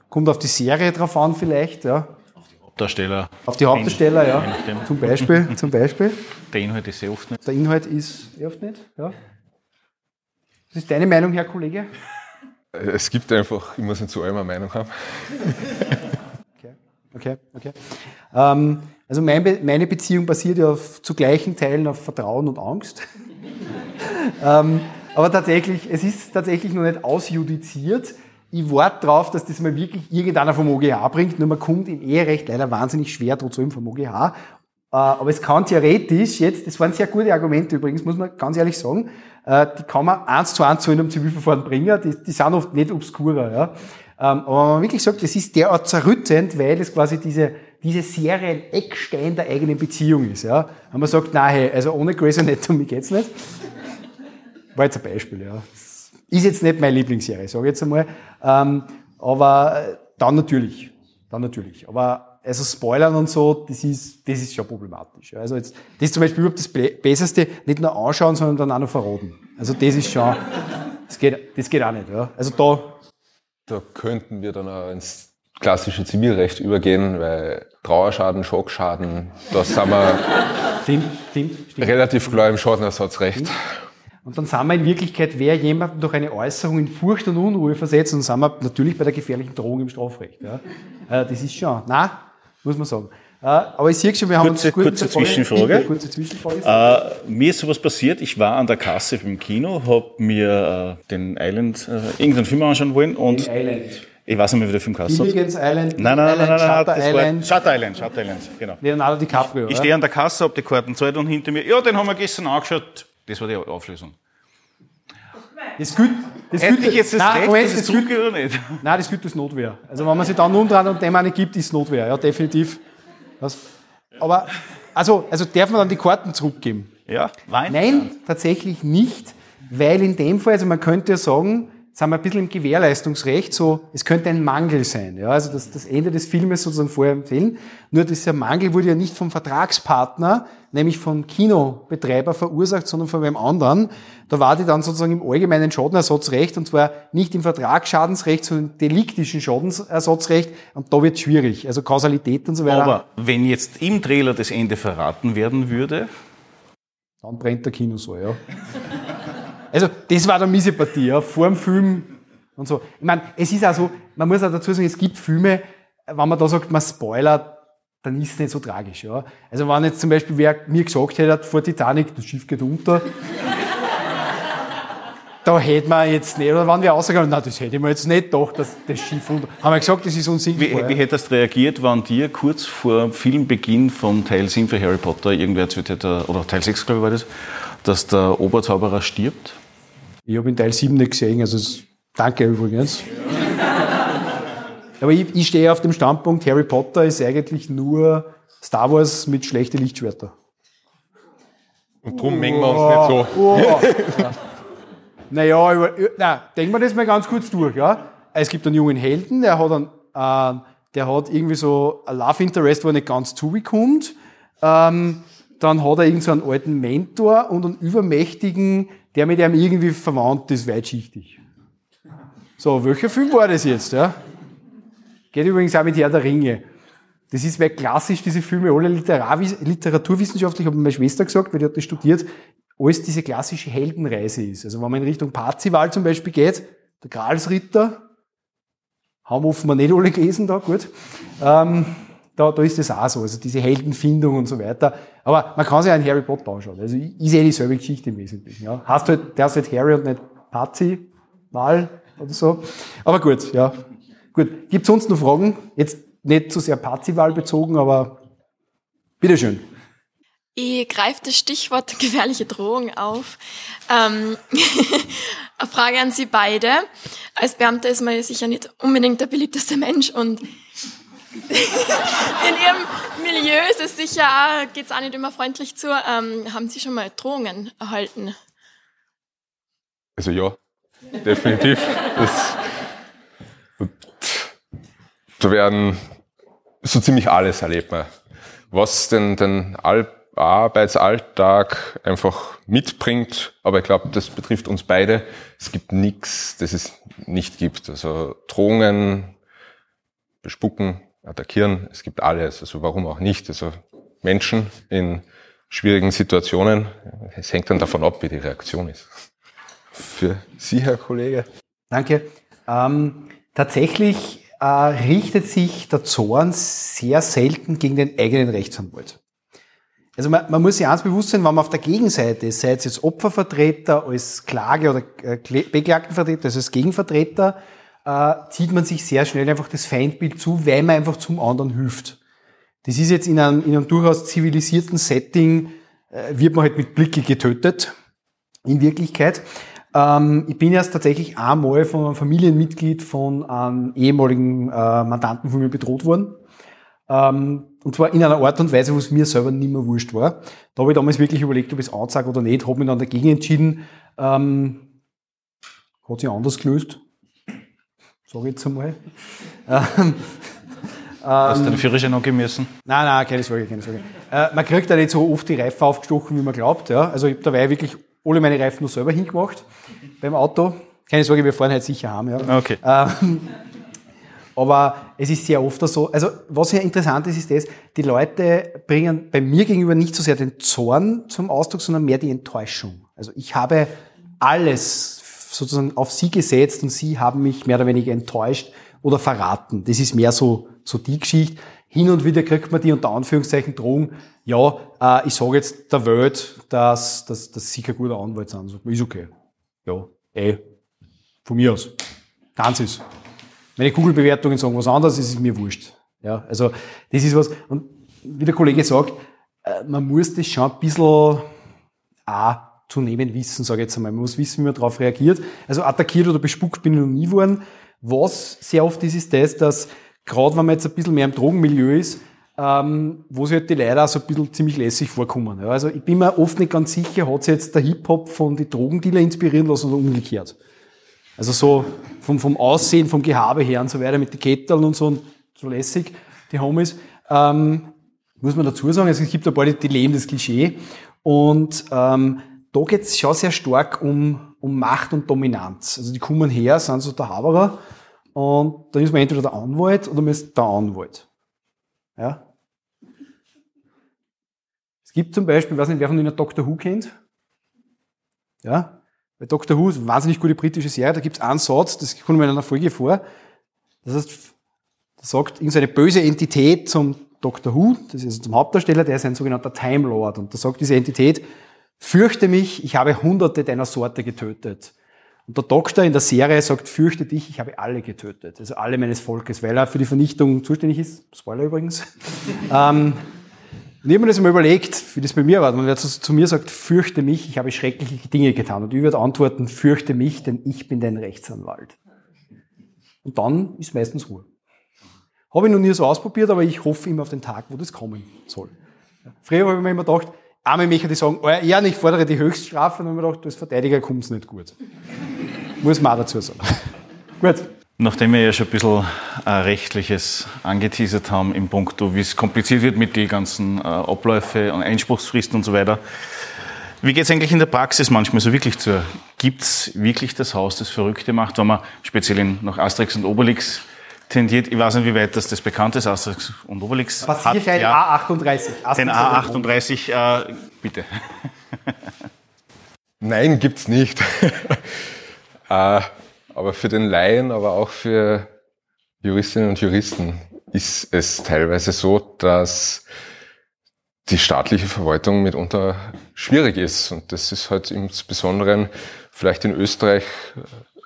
kommt auf die Serie drauf an vielleicht, ja. Hauptdarsteller. Auf die Hauptdarsteller, ja. Nachdem. Zum Beispiel, zum Beispiel. Der Inhalt ist sehr oft nicht. Der Inhalt ist eh oft nicht, ja. Was ist deine Meinung, Herr Kollege? Es gibt einfach, ich muss nicht zu allem eine Meinung haben. Okay, okay. Ähm, also mein meine Beziehung basiert ja auf, zu gleichen Teilen auf Vertrauen und Angst. ähm, aber tatsächlich, es ist tatsächlich noch nicht ausjudiziert. Ich warte darauf, dass das mal wirklich irgendeiner vom OGH bringt, nur man kommt im Eherecht leider wahnsinnig schwer trotzdem vom OGH. Äh, aber es kann theoretisch jetzt, das waren sehr gute Argumente übrigens, muss man ganz ehrlich sagen, äh, die kann man eins zu eins zu einem Zivilverfahren bringen, die, die sind oft nicht obskurer. Ja. Ähm, aber wenn man wirklich sagt, das ist derart zerrüttend, weil es quasi diese, diese Serie ein Eckstein der eigenen Beziehung ist. Ja. Wenn man sagt, nein, hey, also ohne Grey's Anatomy geht's nicht. War jetzt ein Beispiel, ja. Ist jetzt nicht meine Lieblingsserie, sage ich jetzt einmal. Ähm, aber äh, dann natürlich. Dann natürlich. Aber also Spoilern und so, das ist, das ist schon problematisch. Also jetzt, das ist zum Beispiel überhaupt das Be- Besseste, nicht nur anschauen, sondern dann auch noch verraten. Also das ist schon, das geht, das geht auch nicht. Ja. Also da, Da könnten wir dann auch ins klassische Zivilrecht übergehen, weil Trauerschaden, Schockschaden, da sind wir stimmt, stimmt, stimmt. relativ klar im Schadenersatzrecht. Und dann sind wir in Wirklichkeit, wer jemanden durch eine Äußerung in Furcht und Unruhe versetzt, und sind wir natürlich bei der gefährlichen Drohung im Strafrecht. Ja. Äh, Das ist schon, nein, muss man sagen. Äh, Aber ich sehe schon, wir haben Kurze- uns kurze Zwischenfrage. Kurze Zwischenfrage. Äh, mir ist sowas passiert. Ich war an der Kasse im Kino, habe mir äh, den Island, äh, irgendeinen Film anschauen wollen und Island. ich weiß nicht mehr, wie der Film heißt. Nein, Gilligan's Island, nein, nein, nein, nein, nein, Shutter Island, Shutter Island, Shutter Island, genau. Leonardo DiCaprio. Ich ja. stehe an der Kasse, hab die Karten gezahlt und hinter mir, ja, den haben wir gestern angeschaut. Das war die Auflösung. Das gilt, das Hätte gilt, ich jetzt das nein, Recht, Moment, dass es das gilt, oder nicht? nein, das gilt als Notwehr. Also wenn man sich dann umdreht und dem eine gibt, ist Notwehr, ja, definitiv. Das, aber, also, also darf man dann die Karten zurückgeben? Ja, war Nein, tatsächlich nicht, weil in dem Fall, also man könnte ja sagen, sind wir ein bisschen im Gewährleistungsrecht, so, es könnte ein Mangel sein, ja, also das, das Ende des Filmes sozusagen vorher empfehlen. Nur dieser Mangel wurde ja nicht vom Vertragspartner, nämlich vom Kinobetreiber verursacht, sondern von einem anderen. Da war die dann sozusagen im allgemeinen Schadenersatzrecht, und zwar nicht im Vertragsschadensrecht, sondern im deliktischen Schadensersatzrecht, und da wird schwierig, also Kausalität und so weiter. Aber wenn jetzt im Trailer das Ende verraten werden würde, Dann brennt der Kinosaal, ja. Also, das war eine miese Partie, ja, vor dem Film und so. Ich meine, es ist auch so, man muss auch dazu sagen, es gibt Filme, wenn man da sagt, man spoilert, dann ist es nicht so tragisch, ja. Also, wenn jetzt zum Beispiel wer mir gesagt hätte, vor Titanic, das Schiff geht unter, da hätte man jetzt nicht, oder wenn wir ausgegangen, na, das hätte man jetzt nicht gedacht, dass das Schiff unter, haben wir gesagt, das ist unsinkbar. wie, wie hättest du reagiert, wenn dir kurz vor Filmbeginn von Teil 7 für Harry Potter irgendwer erzählt hätte, oder Teil 6, glaube ich, war das, dass der Oberzauberer stirbt? Ich habe in Teil 7 nicht gesehen, also es, danke übrigens. Aber ich, ich stehe auf dem Standpunkt, Harry Potter ist eigentlich nur Star Wars mit schlechten Lichtschwertern. Und darum mengen wir uns nicht so. Oh. naja, über, na, denken wir das mal ganz kurz durch. Ja? Es gibt einen jungen Helden, der hat, einen, äh, der hat irgendwie so ein Love Interest, wo er nicht ganz zubekommt. Ähm, dann hat er irgend so einen alten Mentor und einen Übermächtigen, der mit ihm irgendwie verwandt ist, weitschichtig. So, welcher Film war das jetzt? Ja? Geht übrigens auch mit Herr der Ringe. Das ist, weil klassisch diese Filme alle literaturwissenschaftlich, mir meine Schwester gesagt, weil die hat das studiert, alles diese klassische Heldenreise ist. Also wenn man in Richtung Parzival zum Beispiel geht, der Gralsritter, haben offenbar nicht alle gelesen da, gut. Ähm, da, da ist das auch so, also diese Heldenfindung und so weiter. Aber man kann sich einen Harry Potter anschauen. Also ist eh dieselbe Geschichte im Wesentlichen. Ja. Hast halt, der ist halt Harry und nicht Parzival oder so. Aber gut, ja. Gut. Gibt sonst noch Fragen? Jetzt nicht zu sehr Parzival bezogen, aber bitteschön. Ich greife das Stichwort gefährliche Drohung auf. Ähm, eine Frage an Sie beide. Als Beamter ist man ja sicher nicht unbedingt der beliebteste Mensch und in Ihrem Milieu ist es sicher auch, geht's auch nicht immer freundlich zu. Ähm, haben Sie schon mal Drohungen erhalten? Also ja, definitiv. Das, da werden so ziemlich alles erlebt man. was den, den Al Arbeitsalltag einfach mitbringt. Aber ich glaube, das betrifft uns beide. Es gibt nichts, das es nicht gibt. Also Drohungen, bespucken, attackieren, es gibt alles. Also warum auch nicht? Also Menschen in schwierigen Situationen, es hängt dann davon ab, wie die Reaktion ist. Für Sie, Herr Kollege. Danke. Ähm, tatsächlich äh, richtet sich der Zorn sehr selten gegen den eigenen Rechtsanwalt. Also man, man muss sich eins bewusst sein, wenn man auf der Gegenseite ist, sei es als Opfervertreter, als Klage- oder äh, Beklagtenvertreter, also als Gegenvertreter, äh, zieht man sich sehr schnell einfach das Feindbild zu, weil man einfach zum anderen hilft. Das ist jetzt in einem, in einem durchaus zivilisierten Setting, äh, wird man halt mit Blicke getötet, in Wirklichkeit. Ähm, ich bin erst tatsächlich einmal von einem Familienmitglied von einem ehemaligen äh, Mandanten von mir bedroht worden. Ähm, und zwar in einer Art und Weise, wo es mir selber nicht mehr wurscht war. Da habe ich damals wirklich überlegt, ob ich es anzeige oder nicht, habe mich dann dagegen entschieden. Ähm, hat sich anders gelöst, sage ich jetzt einmal. Ähm, Hast du den Führerschein angeben müssen? Nein, nein, keine Sorge, keine Sorge. Äh, man kriegt ja nicht so oft die Reifen aufgestochen, wie man glaubt. Ja? Also ich habe dabei wirklich alle meine Reifen nur selber hingemacht beim Auto. Keine Sorge, wir fahren halt sicher heim. Ja? Okay. Ähm, aber es ist sehr oft so, also was ja interessant ist, ist das, die Leute bringen bei mir gegenüber nicht so sehr den Zorn zum Ausdruck, sondern mehr die Enttäuschung. Also ich habe alles sozusagen auf sie gesetzt und sie haben mich mehr oder weniger enttäuscht oder verraten. Das ist mehr so, so die Geschichte. Hin und wieder kriegt man die unter Anführungszeichen Drohung, ja, äh, ich sage jetzt der Welt, dass, dass, dass sie kein guter Anwalt sind. So, ist okay. Ja, eh, von mir aus. Ganz ist. Meine Google-Bewertungen sagen was anderes, es ist mir wurscht. Ja, also das ist was, und wie der Kollege sagt, äh, man muss das schon ein bisschen auch zu nehmen wissen, sage ich jetzt einmal. Man muss wissen, wie man darauf reagiert. Also attackiert oder bespuckt bin ich noch nie worden. Was sehr oft ist, ist das, dass gerade wenn man jetzt ein bisschen mehr im Drogenmilieu ist, ähm, wo sich halt die Leute auch so ein bisschen ziemlich lässig vorkommen. Ja, also ich bin mir oft nicht ganz sicher, hat sich jetzt der Hip-Hop von den Drogendealer inspirieren lassen oder umgekehrt. Also so vom, vom Aussehen, vom Gehabe her und so weiter mit den Ketteln und so und so lässig, die Homies. Ähm, muss man dazu sagen, also es gibt ein paar, die leben das Klischee. Und ähm, da geht es schon sehr stark um, um Macht und Dominanz. Also die kommen her, sind so der Haberer und dann ist man entweder der Anwalt oder man ist der Anwalt. Ja? Es gibt zum Beispiel, ich weiß nicht, wer von Ihnen Dr. Who kennt? Ja? Bei Dr. Who ist eine wahnsinnig gute britische Serie, da gibt es einen Satz, das kommt mir in einer Folge vor, das heißt, da sagt irgendeine böse Entität zum Dr. Who, das ist zum Hauptdarsteller, der ist ein sogenannter Time Lord, und da sagt diese Entität, fürchte mich, ich habe hunderte deiner Sorte getötet. Und der Doktor in der Serie sagt, fürchte dich, ich habe alle getötet, also alle meines Volkes, weil er für die Vernichtung zuständig ist. Spoiler übrigens. ähm, und ich habe mir das mal überlegt, wie das bei mir war. Und wer zu, zu, mir sagt, fürchte mich, ich habe schreckliche Dinge getan. Und ich würde antworten, fürchte mich, denn ich bin dein Rechtsanwalt. Und dann ist meistens Ruhe. Habe ich noch nie so ausprobiert, aber ich hoffe immer auf den Tag, wo das kommen soll. Früher habe ich mir immer gedacht, arme Micha, die sagen, oh ja, ich fordere die Höchststrafe, und dann habe ich mir gedacht, als Verteidiger kommt es nicht gut. Muss man auch dazu sagen. gut. Nachdem wir ja schon ein bisschen äh, Rechtliches angeteasert haben im Punkt, wie es kompliziert wird mit den ganzen äh, Abläufe und Einspruchsfristen und so weiter, wie geht es eigentlich in der Praxis manchmal so wirklich zu? Gibt es wirklich das Haus, das Verrückte macht, wenn man speziell in, nach Asterix und Obelix tendiert? Ich weiß nicht, wie weit das, das bekannt ist, Asterix und Obelix. Passierschein ja, A38. Asterix den A38, äh, bitte. Nein, gibt's nicht. äh, aber für den Laien, aber auch für Juristinnen und Juristen ist es teilweise so, dass die staatliche Verwaltung mitunter schwierig ist. Und das ist halt insbesondere vielleicht in Österreich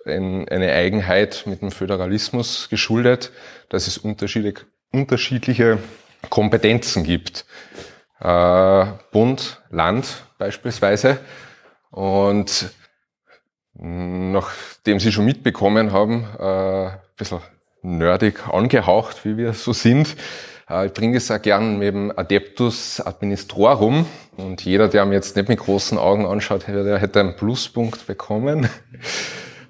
eine Eigenheit mit dem Föderalismus geschuldet, dass es unterschiedliche Kompetenzen gibt. Äh, Bund, Land beispielsweise. Und Nachdem Sie schon mitbekommen haben, äh, ein bisschen nerdig angehaucht, wie wir so sind, äh, ich bringe es auch gern mit dem Adeptus Administrorum und jeder, der mir jetzt nicht mit großen Augen anschaut, der hätte einen Pluspunkt bekommen.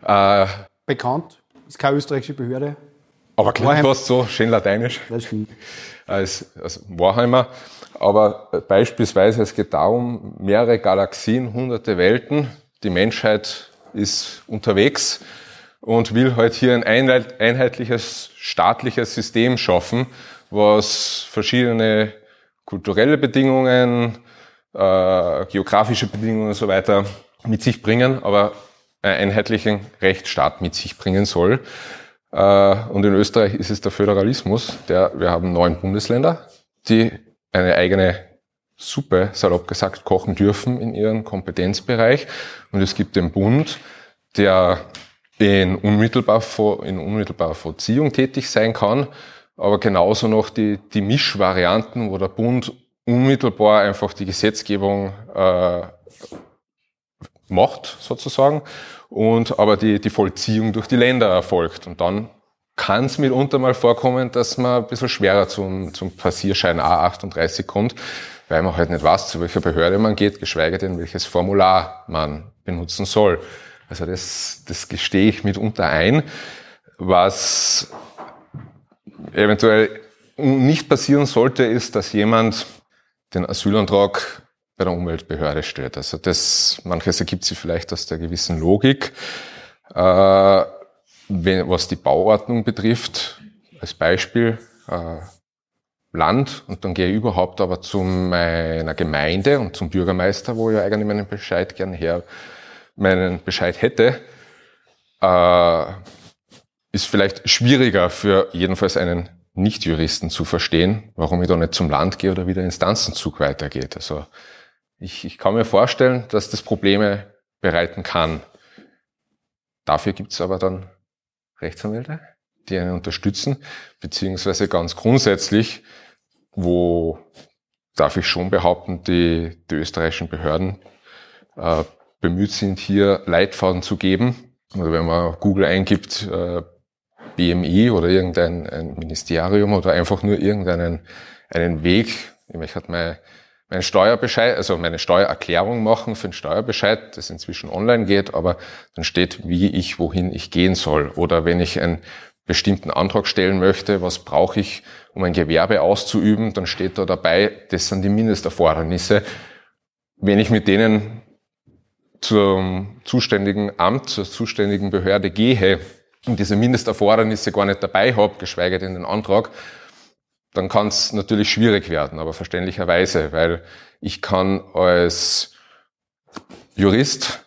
Äh, Bekannt, ist keine österreichische Behörde. Aber klingt fast so, schön lateinisch. Das stimmt. Als, als Warheimer. Aber beispielsweise, es geht darum, mehrere Galaxien, hunderte Welten. Die Menschheit ist unterwegs und will halt hier ein einheitliches staatliches System schaffen, was verschiedene kulturelle Bedingungen, äh, geografische Bedingungen und so weiter mit sich bringen, aber einheitlichen Rechtsstaat mit sich bringen soll. Äh, und in Österreich ist es der Föderalismus, der, wir haben neun Bundesländer, die eine eigene Suppe, salopp gesagt, kochen dürfen in ihrem Kompetenzbereich. Und es gibt den Bund, der in unmittelbar in unmittelbarer Vollziehung tätig sein kann, aber genauso noch die, die Mischvarianten, wo der Bund unmittelbar einfach die Gesetzgebung äh, macht, sozusagen, und aber die, die Vollziehung durch die Länder erfolgt. Und dann kann es mitunter mal vorkommen, dass man ein bisschen schwerer zum, zum Passierschein A38 kommt, weil man halt nicht weiß, zu welcher Behörde man geht, geschweige denn, welches Formular man benutzen soll. Also das, das gestehe ich mitunter ein. Was eventuell nicht passieren sollte, ist, dass jemand den Asylantrag bei der Umweltbehörde stellt. Also das, manches ergibt sich vielleicht aus der gewissen Logik. Äh, wenn, was die Bauordnung betrifft, als Beispiel, äh, Land und dann gehe ich überhaupt aber zu meiner Gemeinde und zum Bürgermeister, wo ich eigentlich meinen Bescheid gern her, meinen Bescheid hätte, äh, ist vielleicht schwieriger für jedenfalls einen Nicht-Juristen zu verstehen, warum ich da nicht zum Land gehe oder wie der Instanzenzug weitergeht. Also ich, ich kann mir vorstellen, dass das Probleme bereiten kann. Dafür gibt es aber dann Rechtsanwälte, die einen unterstützen, beziehungsweise ganz grundsätzlich, wo darf ich schon behaupten, die, die österreichischen Behörden äh, bemüht sind, hier Leitfaden zu geben. Oder wenn man Google eingibt, äh, BMI oder irgendein ein Ministerium oder einfach nur irgendeinen einen Weg. Ich möchte mein, meinen Steuerbescheid, also meine Steuererklärung machen für den Steuerbescheid, das inzwischen online geht, aber dann steht, wie ich, wohin ich gehen soll. Oder wenn ich einen bestimmten Antrag stellen möchte, was brauche ich, um ein Gewerbe auszuüben, dann steht da dabei, das sind die Mindesterfordernisse. Wenn ich mit denen zum zuständigen Amt, zur zuständigen Behörde gehe und diese Mindesterfordernisse gar nicht dabei habe, geschweige denn den Antrag, dann kann es natürlich schwierig werden, aber verständlicherweise, weil ich kann als Jurist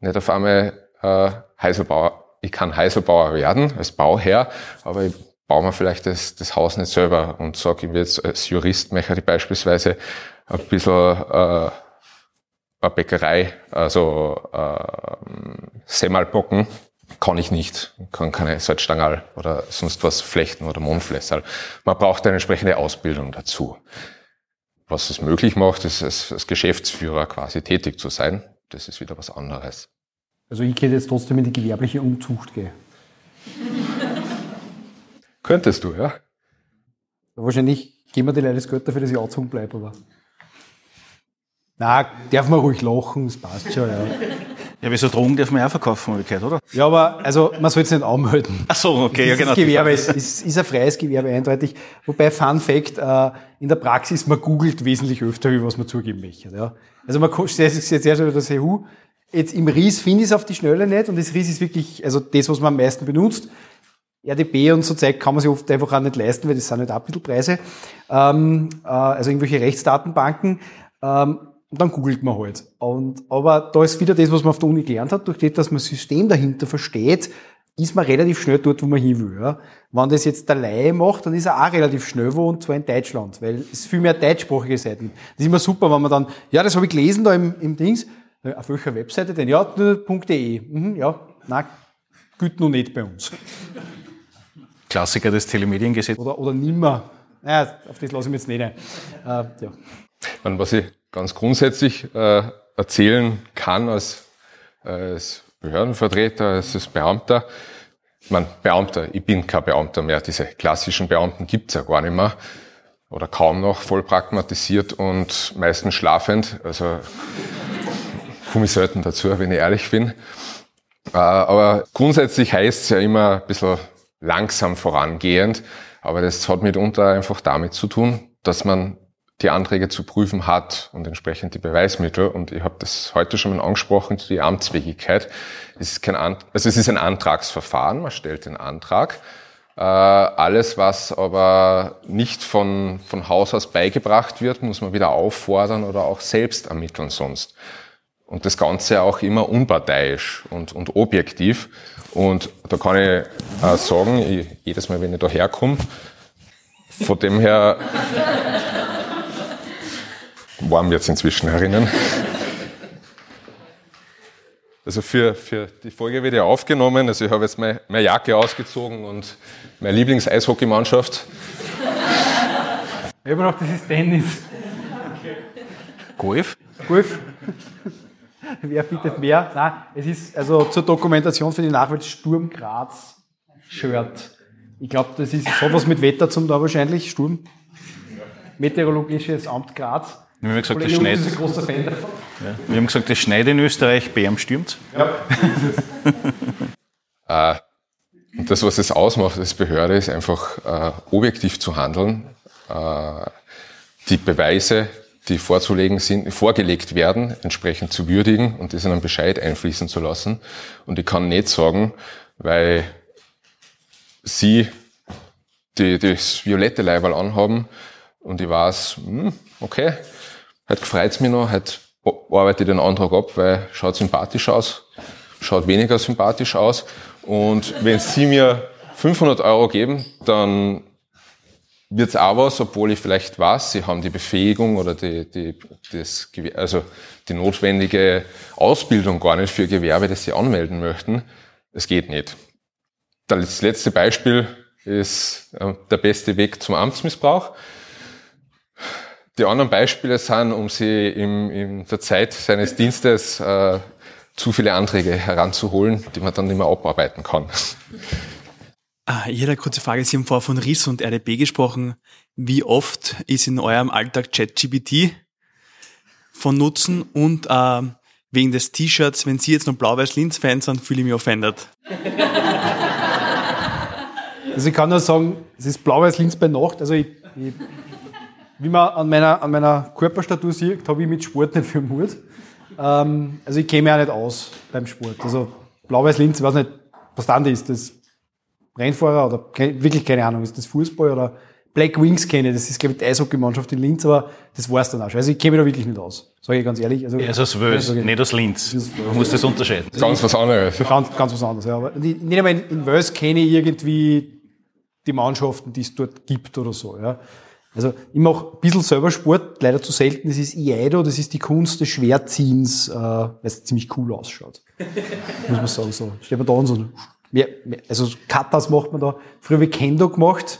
nicht auf einmal äh, Heiselbauer, ich kann Heiselbauer werden als Bauherr, aber ich baue mir vielleicht das, das Haus nicht selber und sage ihm jetzt als Jurist möchte ich beispielsweise ein bisschen äh, eine Bäckerei, also äh, Semmelbocken, kann ich nicht. Kann keine Salzstangerl oder sonst was flechten oder Mondflässerl. Man braucht eine entsprechende Ausbildung dazu. Was es möglich macht, ist als, Geschäftsführer quasi tätig zu sein. Das ist wieder was anderes. Also ich könnte jetzt trotzdem in die gewerbliche Umzucht gehen. Könntest du, ja? Wahrscheinlich geben wir die Leute das Geld dafür, dass ich angezogen bleibe, aber. Na, darf man ruhig lachen, das passt schon, ja. Ja, wieso Drogen darf man auch verkaufen, habe ich gehört, oder? Ja, aber also man soll es nicht anmelden. Ach so, okay, das ja genau. Das Gewerbe ist, ist, ist ein freies Gewerbe eindeutig. Wobei Fun Fact, äh, in der Praxis, man googelt wesentlich öfter, wie was man zugeben möchte. Ja. Also man stellt sich jetzt erst über das EU. Jetzt im RIS finde ich es auf die Schnelle nicht und das RIS ist wirklich, also das, was man am meisten benutzt. RDB und so Zeug kann man sich oft einfach auch nicht leisten, weil das sind nicht halt Abmittelpreise. Ähm, äh, also irgendwelche Rechtsdatenbanken. Ähm, und dann googelt man halt. Und, aber da ist wieder das, was man auf der Uni gelernt hat, durch das, dass man das System dahinter versteht, ist man relativ schnell dort, wo man hin will. Ja. Wenn das jetzt der Laie macht, dann ist er auch relativ schnell wo, und zwar in Deutschland, weil es viel mehr deutschsprachige Seiten. Das ist immer super, wenn man dann, ja, das habe ich gelesen da im, im Dings, auf welcher Webseite denn? Ja, .de. Mhm, ja, nein, gilt noch nicht bei uns. Klassiker des Telemediengesetzes. Oder, oder nimmer. Naja, auf das lasse ich mich jetzt nicht ein. Äh, ja. Und was ich ganz grundsätzlich äh, erzählen kann als, als Behördenvertreter, als Beamter. Ich meine, Beamter, ich bin kein Beamter mehr. Diese klassischen Beamten gibt's ja gar nicht mehr. Oder kaum noch, voll pragmatisiert und meistens schlafend. Also komme ich selten dazu, wenn ich ehrlich bin. Äh, aber grundsätzlich heißt es ja immer ein bisschen langsam vorangehend. Aber das hat mitunter einfach damit zu tun, dass man die Anträge zu prüfen hat und entsprechend die Beweismittel. Und ich habe das heute schon mal angesprochen, die Amtsfähigkeit. Es ist kein Ant also es ist ein Antragsverfahren, man stellt den Antrag. Äh, alles, was aber nicht von, von Haus aus beigebracht wird, muss man wieder auffordern oder auch selbst ermitteln sonst. Und das Ganze auch immer unparteiisch und, und objektiv. Und da kann ich äh, sagen, ich, jedes Mal, wenn ich da herkomme, von dem her warm jetzt inzwischen herinnen. Also für, für die Folge wird ja aufgenommen. Also ich habe jetzt meine, meine Jacke ausgezogen und meine Lieblings-Eishockeymannschaft. Ich habe noch, das ist Tennis. Golf? Golf. Wer bietet mehr? Nein, es ist also zur Dokumentation für die Nachwelt Sturm Graz Shirt. Ich glaube, das ist sowas mit Wetter zum da wahrscheinlich, Sturm. Meteorologisches Amt Graz. Wir haben gesagt, das schneit. Lutz ist ein großer Fan davon. Ja. Wir haben gesagt, das schneit in Österreich, Bärm stürmt. Äh, und das, was es ausmacht als Behörde, ist einfach äh, objektiv zu handeln, äh, die Beweise, die vorzulegen sind, vorgelegt werden, entsprechend zu würdigen und das in einen Bescheid einfließen zu lassen. Und ich kann nicht sagen, weil Sie die, das violette Leiberl anhaben und ich weiß, hm, okay, heute freut's mich noch, heute arbeite ich den Antrag ab, weil schaut sympathisch aus, schaut weniger sympathisch aus. Und wenn Sie mir 500 Euro geben, dann wird's auch was, obwohl ich vielleicht weiß, Sie haben die Befähigung oder die, die, das, also die notwendige Ausbildung gar nicht für Gewerbe, das Sie anmelden möchten. Es geht nicht. Das letzte Beispiel ist äh, der beste Weg zum Amtsmissbrauch. Die anderen Beispiele sind, um sie im, in der Zeit seines Dienstes äh, zu viele Anträge heranzuholen, die man dann nicht mehr abarbeiten kann. Ah, Ich hätte eine kurze Frage. Sie haben vorher von RIS und RDB gesprochen. Wie oft ist in eurem Alltag ChatGPT von Nutzen? Und ähm, wegen des T-Shirts, wenn Sie jetzt noch Blau-Weiß-Linz-Fans sind, fühle ich mich offended. Also ich kann nur sagen, es ist blau-weiß-links bei Nacht. Also ich, ich, wie man an meiner, an meiner Körperstatur sieht, habe ich mit Sport nicht viel Mut. Ähm, also ich kenne mich auch nicht aus beim Sport. Also blau-weiß-linz, ich weiß nicht, was dann ist. Das Rennfahrer oder ke- wirklich keine Ahnung, ist das Fußball oder Black Wings kenne ich, das ist glaube ich die Eishockeymannschaft in Linz, aber das war's dann auch schon. Also ich kenne mich da wirklich nicht aus, sage ich ganz ehrlich. Also, Er ist aus Wels, Also, nicht aus Linz. Man muss das unterscheiden. Ganz was anderes. Ganz, ganz was anderes. Ja. Aber nicht einmal in, Wales kenne ich irgendwie die Mannschaften, die es dort gibt oder so. Ja. Also ich mache ein bisschen selber Sport, leider zu selten. Das ist Iaido, das ist die Kunst des Schwertziehens, äh, weil es ziemlich cool ausschaut. Muss man sagen. So. Steht man da und so. Mehr, mehr, also Katas macht man da. Früher ich Kendo gemacht.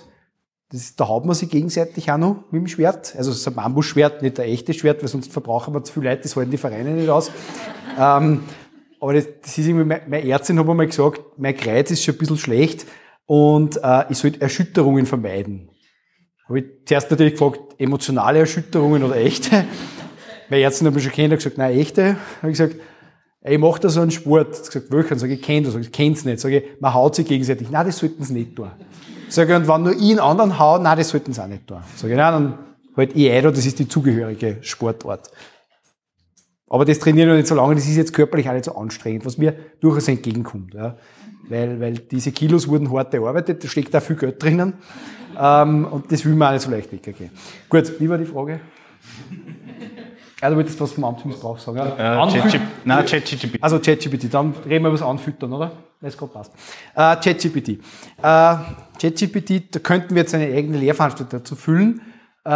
Das, ist- da haut man sich gegenseitig auch noch mit dem Schwert. Also es ist ein Bambusschwert, nicht ein echtes Schwert, weil sonst verbrauchen wir zu viel Leute, das halten die Vereine nicht aus. Ähm, aber das, das ist irgendwie, meine meine Ärztin hat mir mal gesagt, mein Kreuz ist schon ein bisschen schlecht und äh, ich sollte Erschütterungen vermeiden. Habe ich zuerst natürlich gefragt, emotionale Erschütterungen oder echte? Meine Ärztin hat mich schon kennt, hat gesagt, nein, echte. Habe ich gesagt, ey, ich mache da so einen Sport. Hat gesagt, welchen? Sag ich, kenn das. Sag ich, kenn's nicht. Sag ich, man haut sich gegenseitig. Nein, das sollten sie nicht tun. Sag ich, und wenn nur ich einen anderen hau, nein, das sollten sie auch nicht tun. Sag ich, nein, dann halt Iaido, das ist die zugehörige Sportart. Aber das trainieren wir nicht so lange, das ist jetzt körperlich auch nicht so anstrengend, was mir durchaus entgegenkommt. Ja. Weil, weil diese Kilos wurden hart erarbeitet, da steckt da viel Geld drinnen. Ähm, und das will man auch nicht so leicht weggehen. Gut, wie war die Frage? Ja, du wolltest was vom Amtsmissbrauch sagen. Ja? Äh, Anfüt- ChatGPT Nein, ChatGPT. also ChatGPT, dann reden wir über das Anfüttern, oder? Das gerade passt. Äh, ChatGPT. Äh, ChatGPT, da könnten wir jetzt eine eigene Lehrveranstaltung dazu füllen. Äh,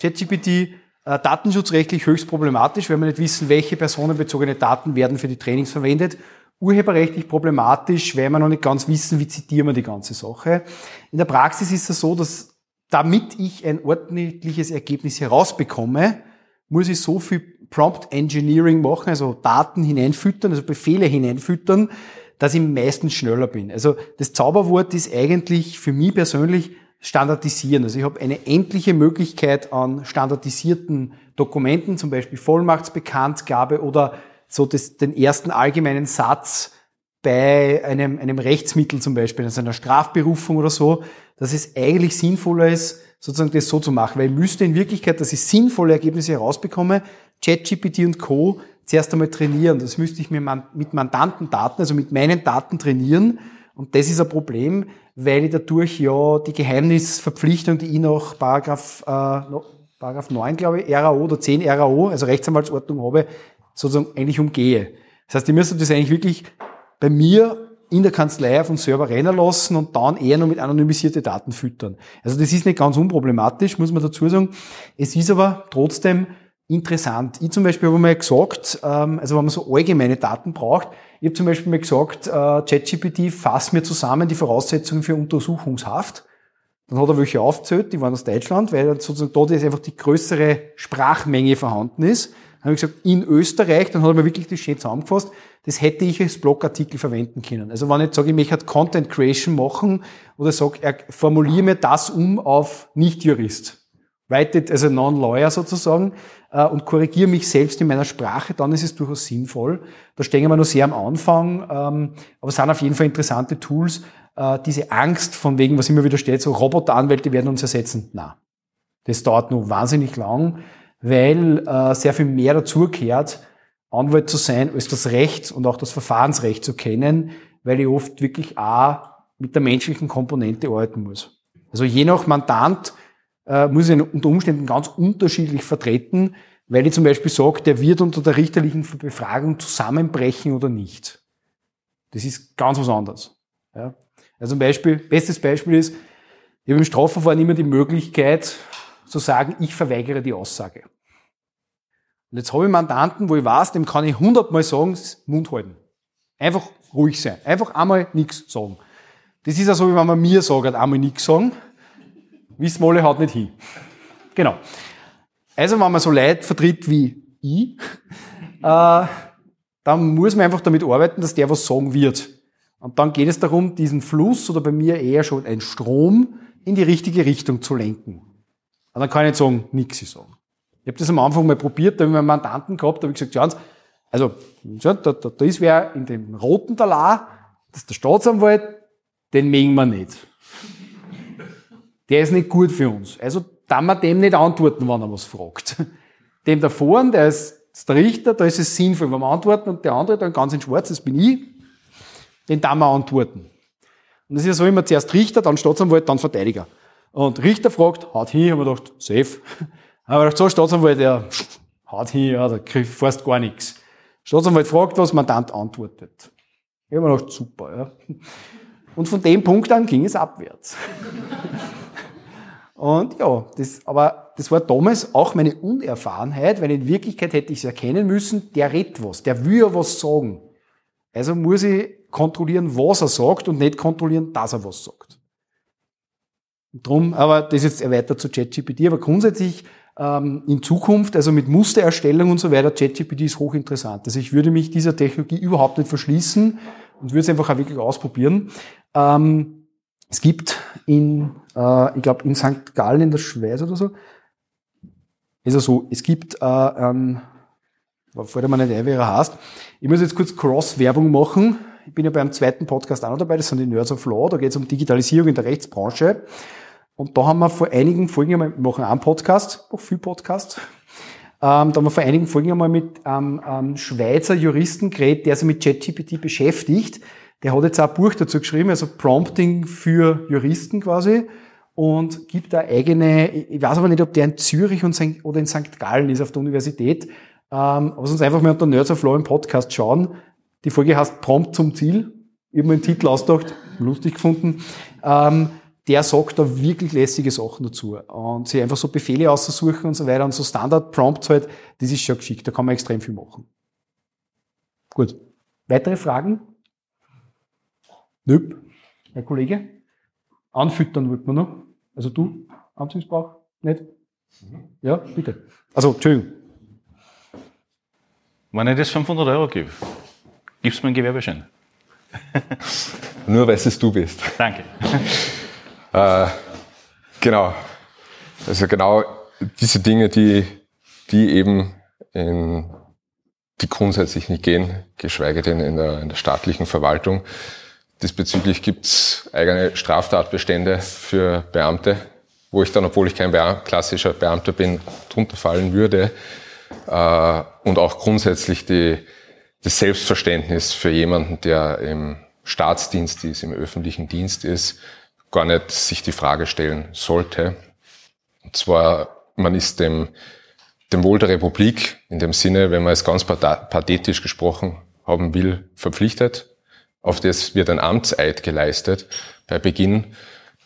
ChatGPT, äh, datenschutzrechtlich höchst problematisch, weil wir nicht wissen, welche personenbezogene Daten werden für die Trainings verwendet. Urheberrechtlich problematisch, weil wir noch nicht ganz wissen, wie zitieren wir die ganze Sache. In der Praxis ist es so, dass damit ich ein ordentliches Ergebnis herausbekomme, muss ich so viel Prompt Engineering machen, also Daten hineinfüttern, also Befehle hineinfüttern, dass ich meistens schneller bin. Also das Zauberwort ist eigentlich für mich persönlich standardisieren. Also ich habe eine endliche Möglichkeit an standardisierten Dokumenten, zum Beispiel Vollmachtsbekanntgabe oder so das, den ersten allgemeinen Satz bei einem, einem Rechtsmittel zum Beispiel, also einer Strafberufung oder so, dass es eigentlich sinnvoller ist, sozusagen das so zu machen, weil ich müsste in Wirklichkeit, dass ich sinnvolle Ergebnisse herausbekomme, ChatGPT und Co. zuerst einmal trainieren. Das müsste ich mir mit Mandantendaten, also mit meinen Daten trainieren. Und das ist ein Problem, weil ich dadurch ja die Geheimnisverpflichtung, die ich nach Paragraph, äh, Paragraph 9, glaube ich, RAO oder 10 RAO, also Rechtsanwaltsordnung habe, sozusagen eigentlich umgehe. Das heißt, ich müsste das eigentlich wirklich bei mir in der Kanzlei auf den Server rennen lassen und dann eher nur mit anonymisierte Daten füttern. Also das ist nicht ganz unproblematisch, muss man dazu sagen. Es ist aber trotzdem interessant. Ich zum Beispiel habe mal gesagt, ähm, also wenn man so allgemeine Daten braucht, ich habe zum Beispiel mal gesagt, äh, ChatGPT fasst mir zusammen die Voraussetzungen für Untersuchungshaft. Dann hat er welche aufgezählt, die waren aus Deutschland, weil sozusagen dort jetzt einfach die größere Sprachmenge vorhanden ist. Dann habe ich gesagt, in Österreich, dann hat er mir wirklich das schön zusammengefasst, das hätte ich als Blogartikel verwenden können. Also wenn ich sage, ich möchte Content Creation machen oder sage, er formuliere mir das um auf Nicht-Jurist, weitet, also Non-Lawyer sozusagen, äh, und korrigiere mich selbst in meiner Sprache, dann ist es durchaus sinnvoll. Da stehen wir noch sehr am Anfang, ähm, aber es sind auf jeden Fall interessante Tools. Äh, diese Angst von wegen, was immer wieder steht, so Roboteranwälte werden uns ersetzen. Na, das dauert noch wahnsinnig lang weil äh, sehr viel mehr dazugehört, Anwalt zu sein, als das Recht und auch das Verfahrensrecht zu kennen, weil ich oft wirklich auch mit der menschlichen Komponente arbeiten muss. Also je nach Mandant äh, muss ich unter Umständen ganz unterschiedlich vertreten, weil ich zum Beispiel sage, der wird unter der richterlichen Befragung zusammenbrechen oder nicht. Das ist ganz was anderes. Ja. Also ein Beispiel, bestes Beispiel ist, ich habe im Strafverfahren immer die Möglichkeit, zu sagen, ich verweigere die Aussage. Und jetzt habe ich Mandanten, wo ich weiß, dem kann ich hundertmal sagen, Mund halten. Einfach ruhig sein. Einfach einmal nichts sagen. Das ist ja so, wie wenn man mir sagt, einmal nichts sagen. Alle, haut nicht hin. Genau. Also, wenn man so Leute vertritt wie ich, äh, dann muss man einfach damit arbeiten, dass der was sagen wird. Und dann geht es darum, diesen Fluss oder bei mir eher schon ein Strom in die richtige Richtung zu lenken. Und dann kann ich nicht sagen, nichts sagen. Ich habe das am Anfang mal probiert, da habe ich einen Mandanten gehabt, da habe ich gesagt, Sie, also, da, da, da ist wer in dem roten Talar, das ist der Staatsanwalt, den mögen wir nicht. Der ist nicht gut für uns. Also, da wir dem nicht antworten, wenn er was fragt. Dem da vorne, der ist der Richter, da ist es sinnvoll, wenn wir antworten und der andere dann ganz in schwarz, das bin ich, den da wir antworten. Und das ist ja so immer zuerst Richter, dann Staatsanwalt, dann Verteidiger. Und Richter fragt, haut hin, haben wir gedacht, safe. Aber gedacht, so Staatsanwalt, der haut hin, ja, da kriegt fast gar nichts. Staatsanwalt fragt was, Mandant antwortet. Ich habe mir gedacht, super, ja. Und von dem Punkt an ging es abwärts. Und ja, das, aber das war damals auch meine Unerfahrenheit, weil in Wirklichkeit hätte ich es erkennen müssen, der redet was, der will ja was sagen. Also muss ich kontrollieren, was er sagt und nicht kontrollieren, dass er was sagt. Drum, aber das ist jetzt erweitert zu ChatGPT, aber grundsätzlich ähm, in Zukunft, also mit Mustererstellung und so weiter, ChatGPT ist hochinteressant. Also ich würde mich dieser Technologie überhaupt nicht verschließen und würde es einfach auch wirklich ausprobieren. Ähm, es gibt in, äh, ich glaube, in St. Gallen in der Schweiz oder so, ist also so, es gibt äh, ähm, fällt mir nicht ein, er heißt. Ich muss jetzt kurz Cross-Werbung machen. Ich bin ja beim zweiten Podcast auch noch dabei, das sind die Nerds of Law, da geht es um Digitalisierung in der Rechtsbranche. Und da haben wir vor einigen Folgen einmal, wir machen einen Podcast, auch viel Podcast, ähm, da haben wir vor einigen Folgen einmal mit einem ähm, Schweizer Juristen geredet, der sich mit ChatGPT beschäftigt. Der hat jetzt auch ein Buch dazu geschrieben, also Prompting für Juristen quasi und gibt da eigene, ich weiß aber nicht, ob der in Zürich und oder in St. Gallen ist auf der Universität, ähm, aber sonst einfach mal unter Nerds of Law im Podcast schauen. Die Folge heißt Prompt zum Ziel. Ich habe mir den Titel ausgedacht, lustig gefunden. Ähm, der sagt da wirklich lässige Sachen dazu. Und sich einfach so Befehle auszusuchen und so weiter und so Standard-Prompts halt, das ist schon geschickt. Da kann man extrem viel machen. Gut. Weitere Fragen? Nöp. Herr Kollege? Anfüttern wollte man noch. Also du? Anzugsbrauch? Nicht? Ja, bitte. Also, Entschuldigung. Wenn ich das 500 Euro gebe, gibst du mir einen Gewerbeschein? Nur weil es du bist. Danke. Äh, genau. Also genau diese Dinge, die, die eben in die grundsätzlich nicht gehen, geschweige denn in der, in der staatlichen Verwaltung. Diesbezüglich gibt's eigene Straftatbestände für Beamte, wo ich dann, obwohl ich kein klassischer Beamter bin, drunter fallen würde. Äh, und auch grundsätzlich die, das Selbstverständnis für jemanden, der im Staatsdienst ist, im öffentlichen Dienst ist, gar nicht sich die Frage stellen sollte. Und zwar, man ist dem, dem Wohl der Republik in dem Sinne, wenn man es ganz pathetisch gesprochen haben will, verpflichtet. Auf das wird ein Amtseid geleistet bei Beginn,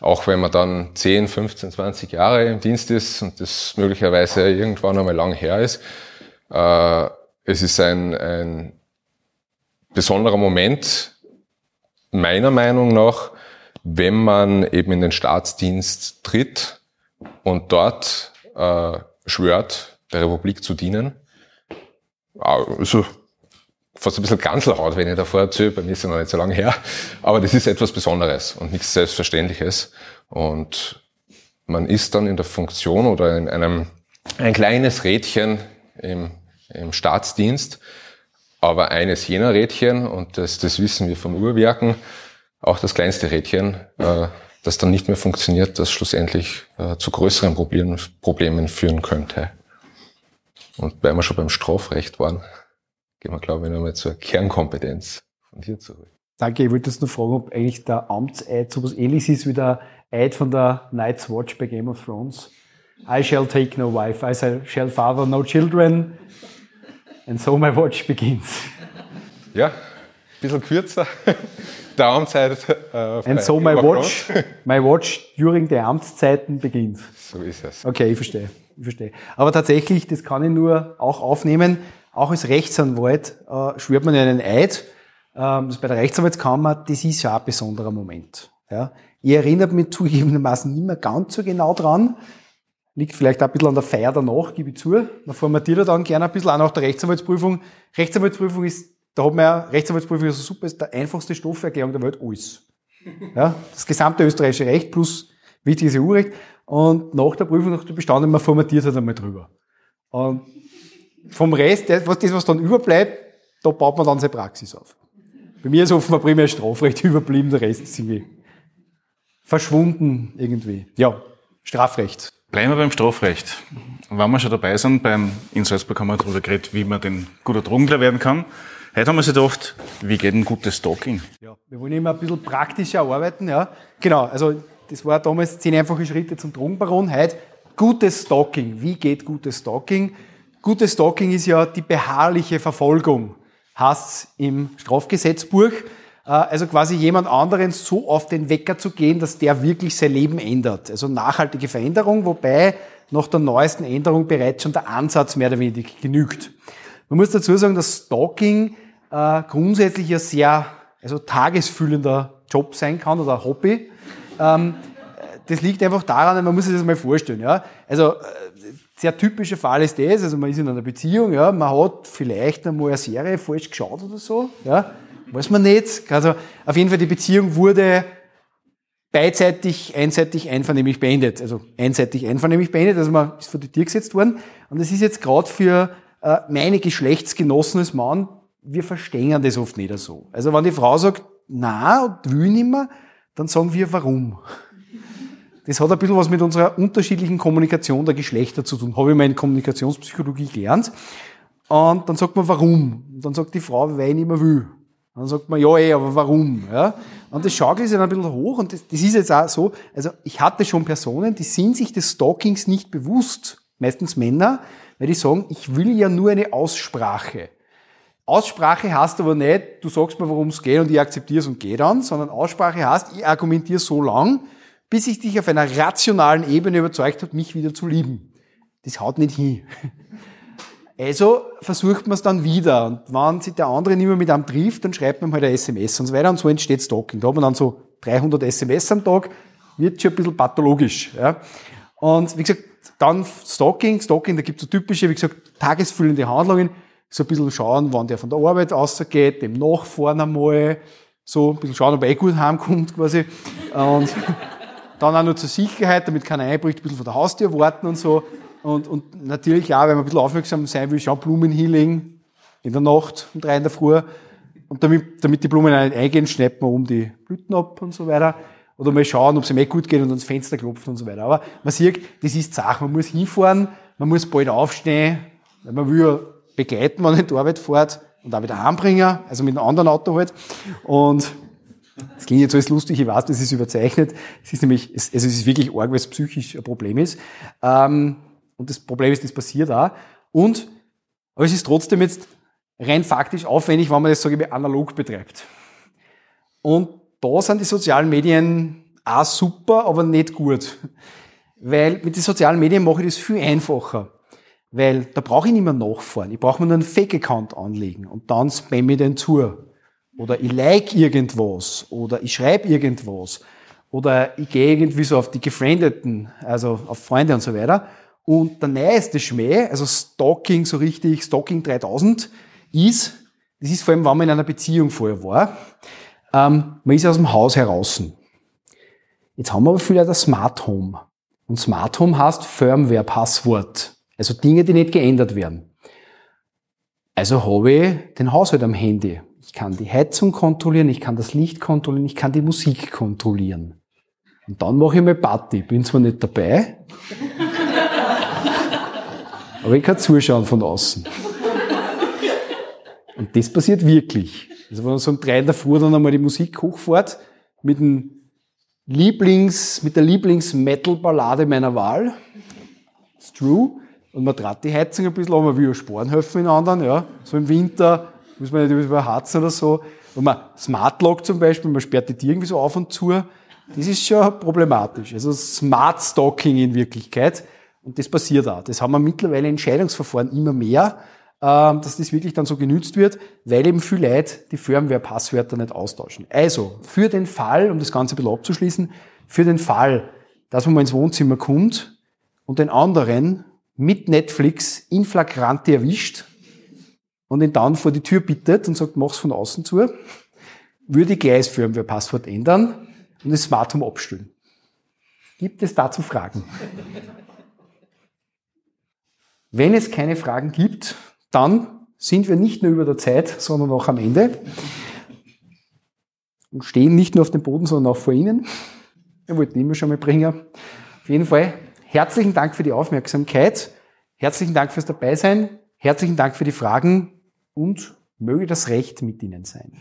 auch wenn man dann 10, 15, 20 Jahre im Dienst ist und das möglicherweise irgendwann einmal lang her ist. Äh, es ist ein, ein besonderer Moment, meiner Meinung nach, wenn man eben in den Staatsdienst tritt und dort äh, schwört, der Republik zu dienen. Also fast ein bisschen Ganzelhaut, wenn ich davor erzähle, bei mir ist es noch nicht so lange her, aber das ist etwas Besonderes und nichts Selbstverständliches. Und man ist dann in der Funktion oder in einem ein kleines Rädchen im, im Staatsdienst, aber eines jener Rädchen, und das, das wissen wir vom Uhrwerken, auch das kleinste Rädchen, äh, das dann nicht mehr funktioniert, das schlussendlich äh, zu größeren Problemen, Problemen führen könnte. Und weil wir schon beim Strafrecht waren, gehen wir, glaube ich, nochmal zur Kernkompetenz von dir zurück. Danke, ich wollte jetzt nur fragen, ob eigentlich der Amtseid so was ähnliches ist wie der Eid von der Night's Watch bei Game of Thrones. I shall take no wife, I shall father no children, and so my watch begins. Ja, ein bisschen kürzer. der Amtszeit. Äh, And so my watch, my watch during the Amtszeiten beginnt. So ist es. Okay, ich verstehe. Ich verstehe. Aber tatsächlich, das kann ich nur auch aufnehmen. Auch als Rechtsanwalt äh, schwört man ja einen Eid. Ähm, das bei der Rechtsanwaltskammer, das ist ja ein besonderer Moment. Ja. Ich erinnere mich zugegebenermaßen nicht mehr ganz so genau dran. Liegt vielleicht auch ein bisschen an der Feier danach, gebe ich zu. Man formatiert dann gerne ein bisschen auch nach der Rechtsanwaltsprüfung. Rechtsanwaltsprüfung ist da hat man ja Rechtsanwaltsprüfung so super, ist der einfachste Stofferklärung der Welt alles. Ja, das gesamte österreichische Recht plus wichtiges EU-Recht. Und nach der Prüfung, nach der Bestanden, man formatiert halt einmal drüber. Und vom Rest, das, was dann überbleibt, da baut man dann seine Praxis auf. Bei mir ist offenbar primär Strafrecht überblieben, der Rest ist irgendwie verschwunden irgendwie. Ja, Strafrecht. Bleiben wir beim Strafrecht. Wenn wir schon dabei sind, beim, in Salzburg haben wir darüber geredet, wie man den guter Drogenklar werden kann. Heute haben wir sich gedacht, wie geht ein gutes Stalking? Ja, wir wollen immer ein bisschen praktischer arbeiten, ja. Genau, also das war damals zehn einfache Schritte zum Drogenbaron. Heute gutes Stalking. Wie geht gutes Stalking? Gutes Stalking ist ja die beharrliche Verfolgung, heißt im Strafgesetzbuch. Äh, also quasi jemand anderen so auf den Wecker zu gehen, dass der wirklich sein Leben ändert. Also nachhaltige Veränderung, wobei nach der neuesten Änderung bereits schon der Ansatz mehr oder weniger genügt. Man muss dazu sagen, dass Stalking äh, grundsätzlich ein sehr also tagesfüllender Job sein kann oder Hobby. Ähm, das liegt einfach daran, man muss sich das mal vorstellen. Ja? Also äh, sehr typischer Fall ist das, also man ist in einer Beziehung, ja, man hat vielleicht einmal eine Serie falsch geschaut oder so, ja, weiß man nicht. Also auf jeden Fall die Beziehung wurde beidseitig, einseitig, einvernehmlich beendet. Also einseitig, einvernehmlich beendet, also man ist vor die Tür gesetzt worden. Und das ist jetzt gerade für äh, meine Geschlechtsgenossen als Mann wir verstehen das oft nicht so. Also wenn die Frau sagt, na und will nicht mehr, dann sagen wir warum. Das hat ein bisschen was mit unserer unterschiedlichen Kommunikation der Geschlechter zu tun. Habe ich mal in Kommunikationspsychologie gelernt. Und dann sagt man warum. Und dann sagt die Frau, weil ich nicht mehr will. Dann sagt man, ja, eh, aber warum? Ja? Und das schaukelt sich dann ein bisschen hoch. Und das, das ist jetzt auch so. Also ich hatte schon Personen, die sind sich des Stalkings nicht bewusst. Meistens Männer, weil die sagen, ich will ja nur eine Aussprache. Aussprache heißt aber nicht, du sagst mir, worum es geht und ich akzeptiere es und gehe dann, sondern Aussprache heißt, ich argumentiere so lang, bis ich dich auf einer rationalen Ebene überzeugt habe, mich wieder zu lieben. Das haut nicht hin. Also versucht man es dann wieder. Und wenn sich der andere nicht mehr mit einem trifft, dann schreibt man halt eine SMS und so weiter. Und so entsteht Stalking. Da hat man dann so 300 SMS am Tag, wird schon ein bisschen pathologisch. Ja. Und wie gesagt, dann Stalking. Stalking, da gibt es so typische, wie gesagt, tagesfüllende Handlungen so ein bisschen schauen, wann der von der Arbeit ausgeht, dem nachfahren einmal, so ein bisschen schauen, ob er eh gut heimkommt quasi. Und dann auch noch zur Sicherheit, damit keiner einbricht, ein bisschen von der Haustür warten und so. Und, und natürlich auch, wenn man ein bisschen aufmerksam sein will, schauen, Blumen hinlegen, in der Nacht um drei in der Früh. Und damit, damit die Blumen nicht eingehen, schneidet man um die Blüten ab und so weiter. Oder mal schauen, ob es ihm eh gut geht und ans Fenster klopft und so weiter. Aber man sieht, das ist Sache. Man muss hinfahren, man muss bald aufstehen, weil man will ja begleiten, wenn man in die Arbeit fährt und auch wieder heimbringen, also mit einem anderen Auto halt. Und das klingt jetzt alles lustig, ich weiß, das ist überzeichnet. Es ist nämlich, es, also es ist wirklich arg, weil es psychisch ein Problem ist. Ähm, und das Problem ist, das passiert auch. Und, aber es ist trotzdem jetzt rein faktisch aufwendig, wenn man das, sage ich mal, analog betreibt. Und da sind die sozialen Medien auch super, aber nicht gut. Weil mit den sozialen Medien mache ich das viel einfacher. Weil da brauche ich nicht mehr nachfahren. Ich brauche mir nur einen Fake-Account anlegen und dann spamme ich den zu. Oder ich like irgendwas. Oder ich schreibe irgendwas. Oder ich gehe irgendwie so auf die Gefriendeten, also auf Freunde und so weiter. Und der neueste Schmäh, also Stalking so richtig, Stalking 3000, ist, das ist vor allem, wenn man in einer Beziehung vorher war, ähm, man ist aus dem Haus heraus. Jetzt haben wir aber viele das Smart Home. Und Smart Home heißt Firmware-Passwort. Also Dinge, die nicht geändert werden. Also habe ich den Haushalt am Handy. Ich kann die Heizung kontrollieren, ich kann das Licht kontrollieren, ich kann die Musik kontrollieren. Und dann mache ich mal Party. Bin zwar nicht dabei, aber ich kann zuschauen von außen. Und das passiert wirklich. Also wenn man so um drei in der Früh dann einmal die Musik hochfährt, mit dem Lieblings, mit der Lieblings-Metal-Ballade meiner Wahl, it's true, und man trat die Heizung ein bisschen an, man will ja sparen helfen in anderen, ja. So im Winter muss man nicht überharzen oder so. Und man Smart Lock zum Beispiel, man sperrt die Tür irgendwie so auf und zu, das ist schon problematisch. Also Smart Stalking in Wirklichkeit. Und das passiert auch. Das haben wir mittlerweile in Entscheidungsverfahren immer mehr, ähm, dass das wirklich dann so genützt wird, weil eben viele Leute die Firmware-Passwörter nicht austauschen. Also, für den Fall, um das Ganze ein bisschen abzuschließen, für den Fall, dass man mal ins Wohnzimmer kommt und den anderen mit Netflix in Flagrante erwischt und ihn dann vor die Tür bittet und sagt, mach's von außen zu, würde ich gleich das Firmware-Passwort ändern und das Smart Home abstellen. Gibt es dazu Fragen? Wenn es keine Fragen gibt, dann sind wir nicht nur über der Zeit, sondern auch am Ende und stehen nicht nur auf dem Boden, sondern auch vor Ihnen. Wir wollten immer schon mal bringen. Auf jeden Fall herzlichen Dank für die Aufmerksamkeit, herzlichen Dank fürs Dabeisein, herzlichen Dank für die Fragen und möge das Recht mit Ihnen sein.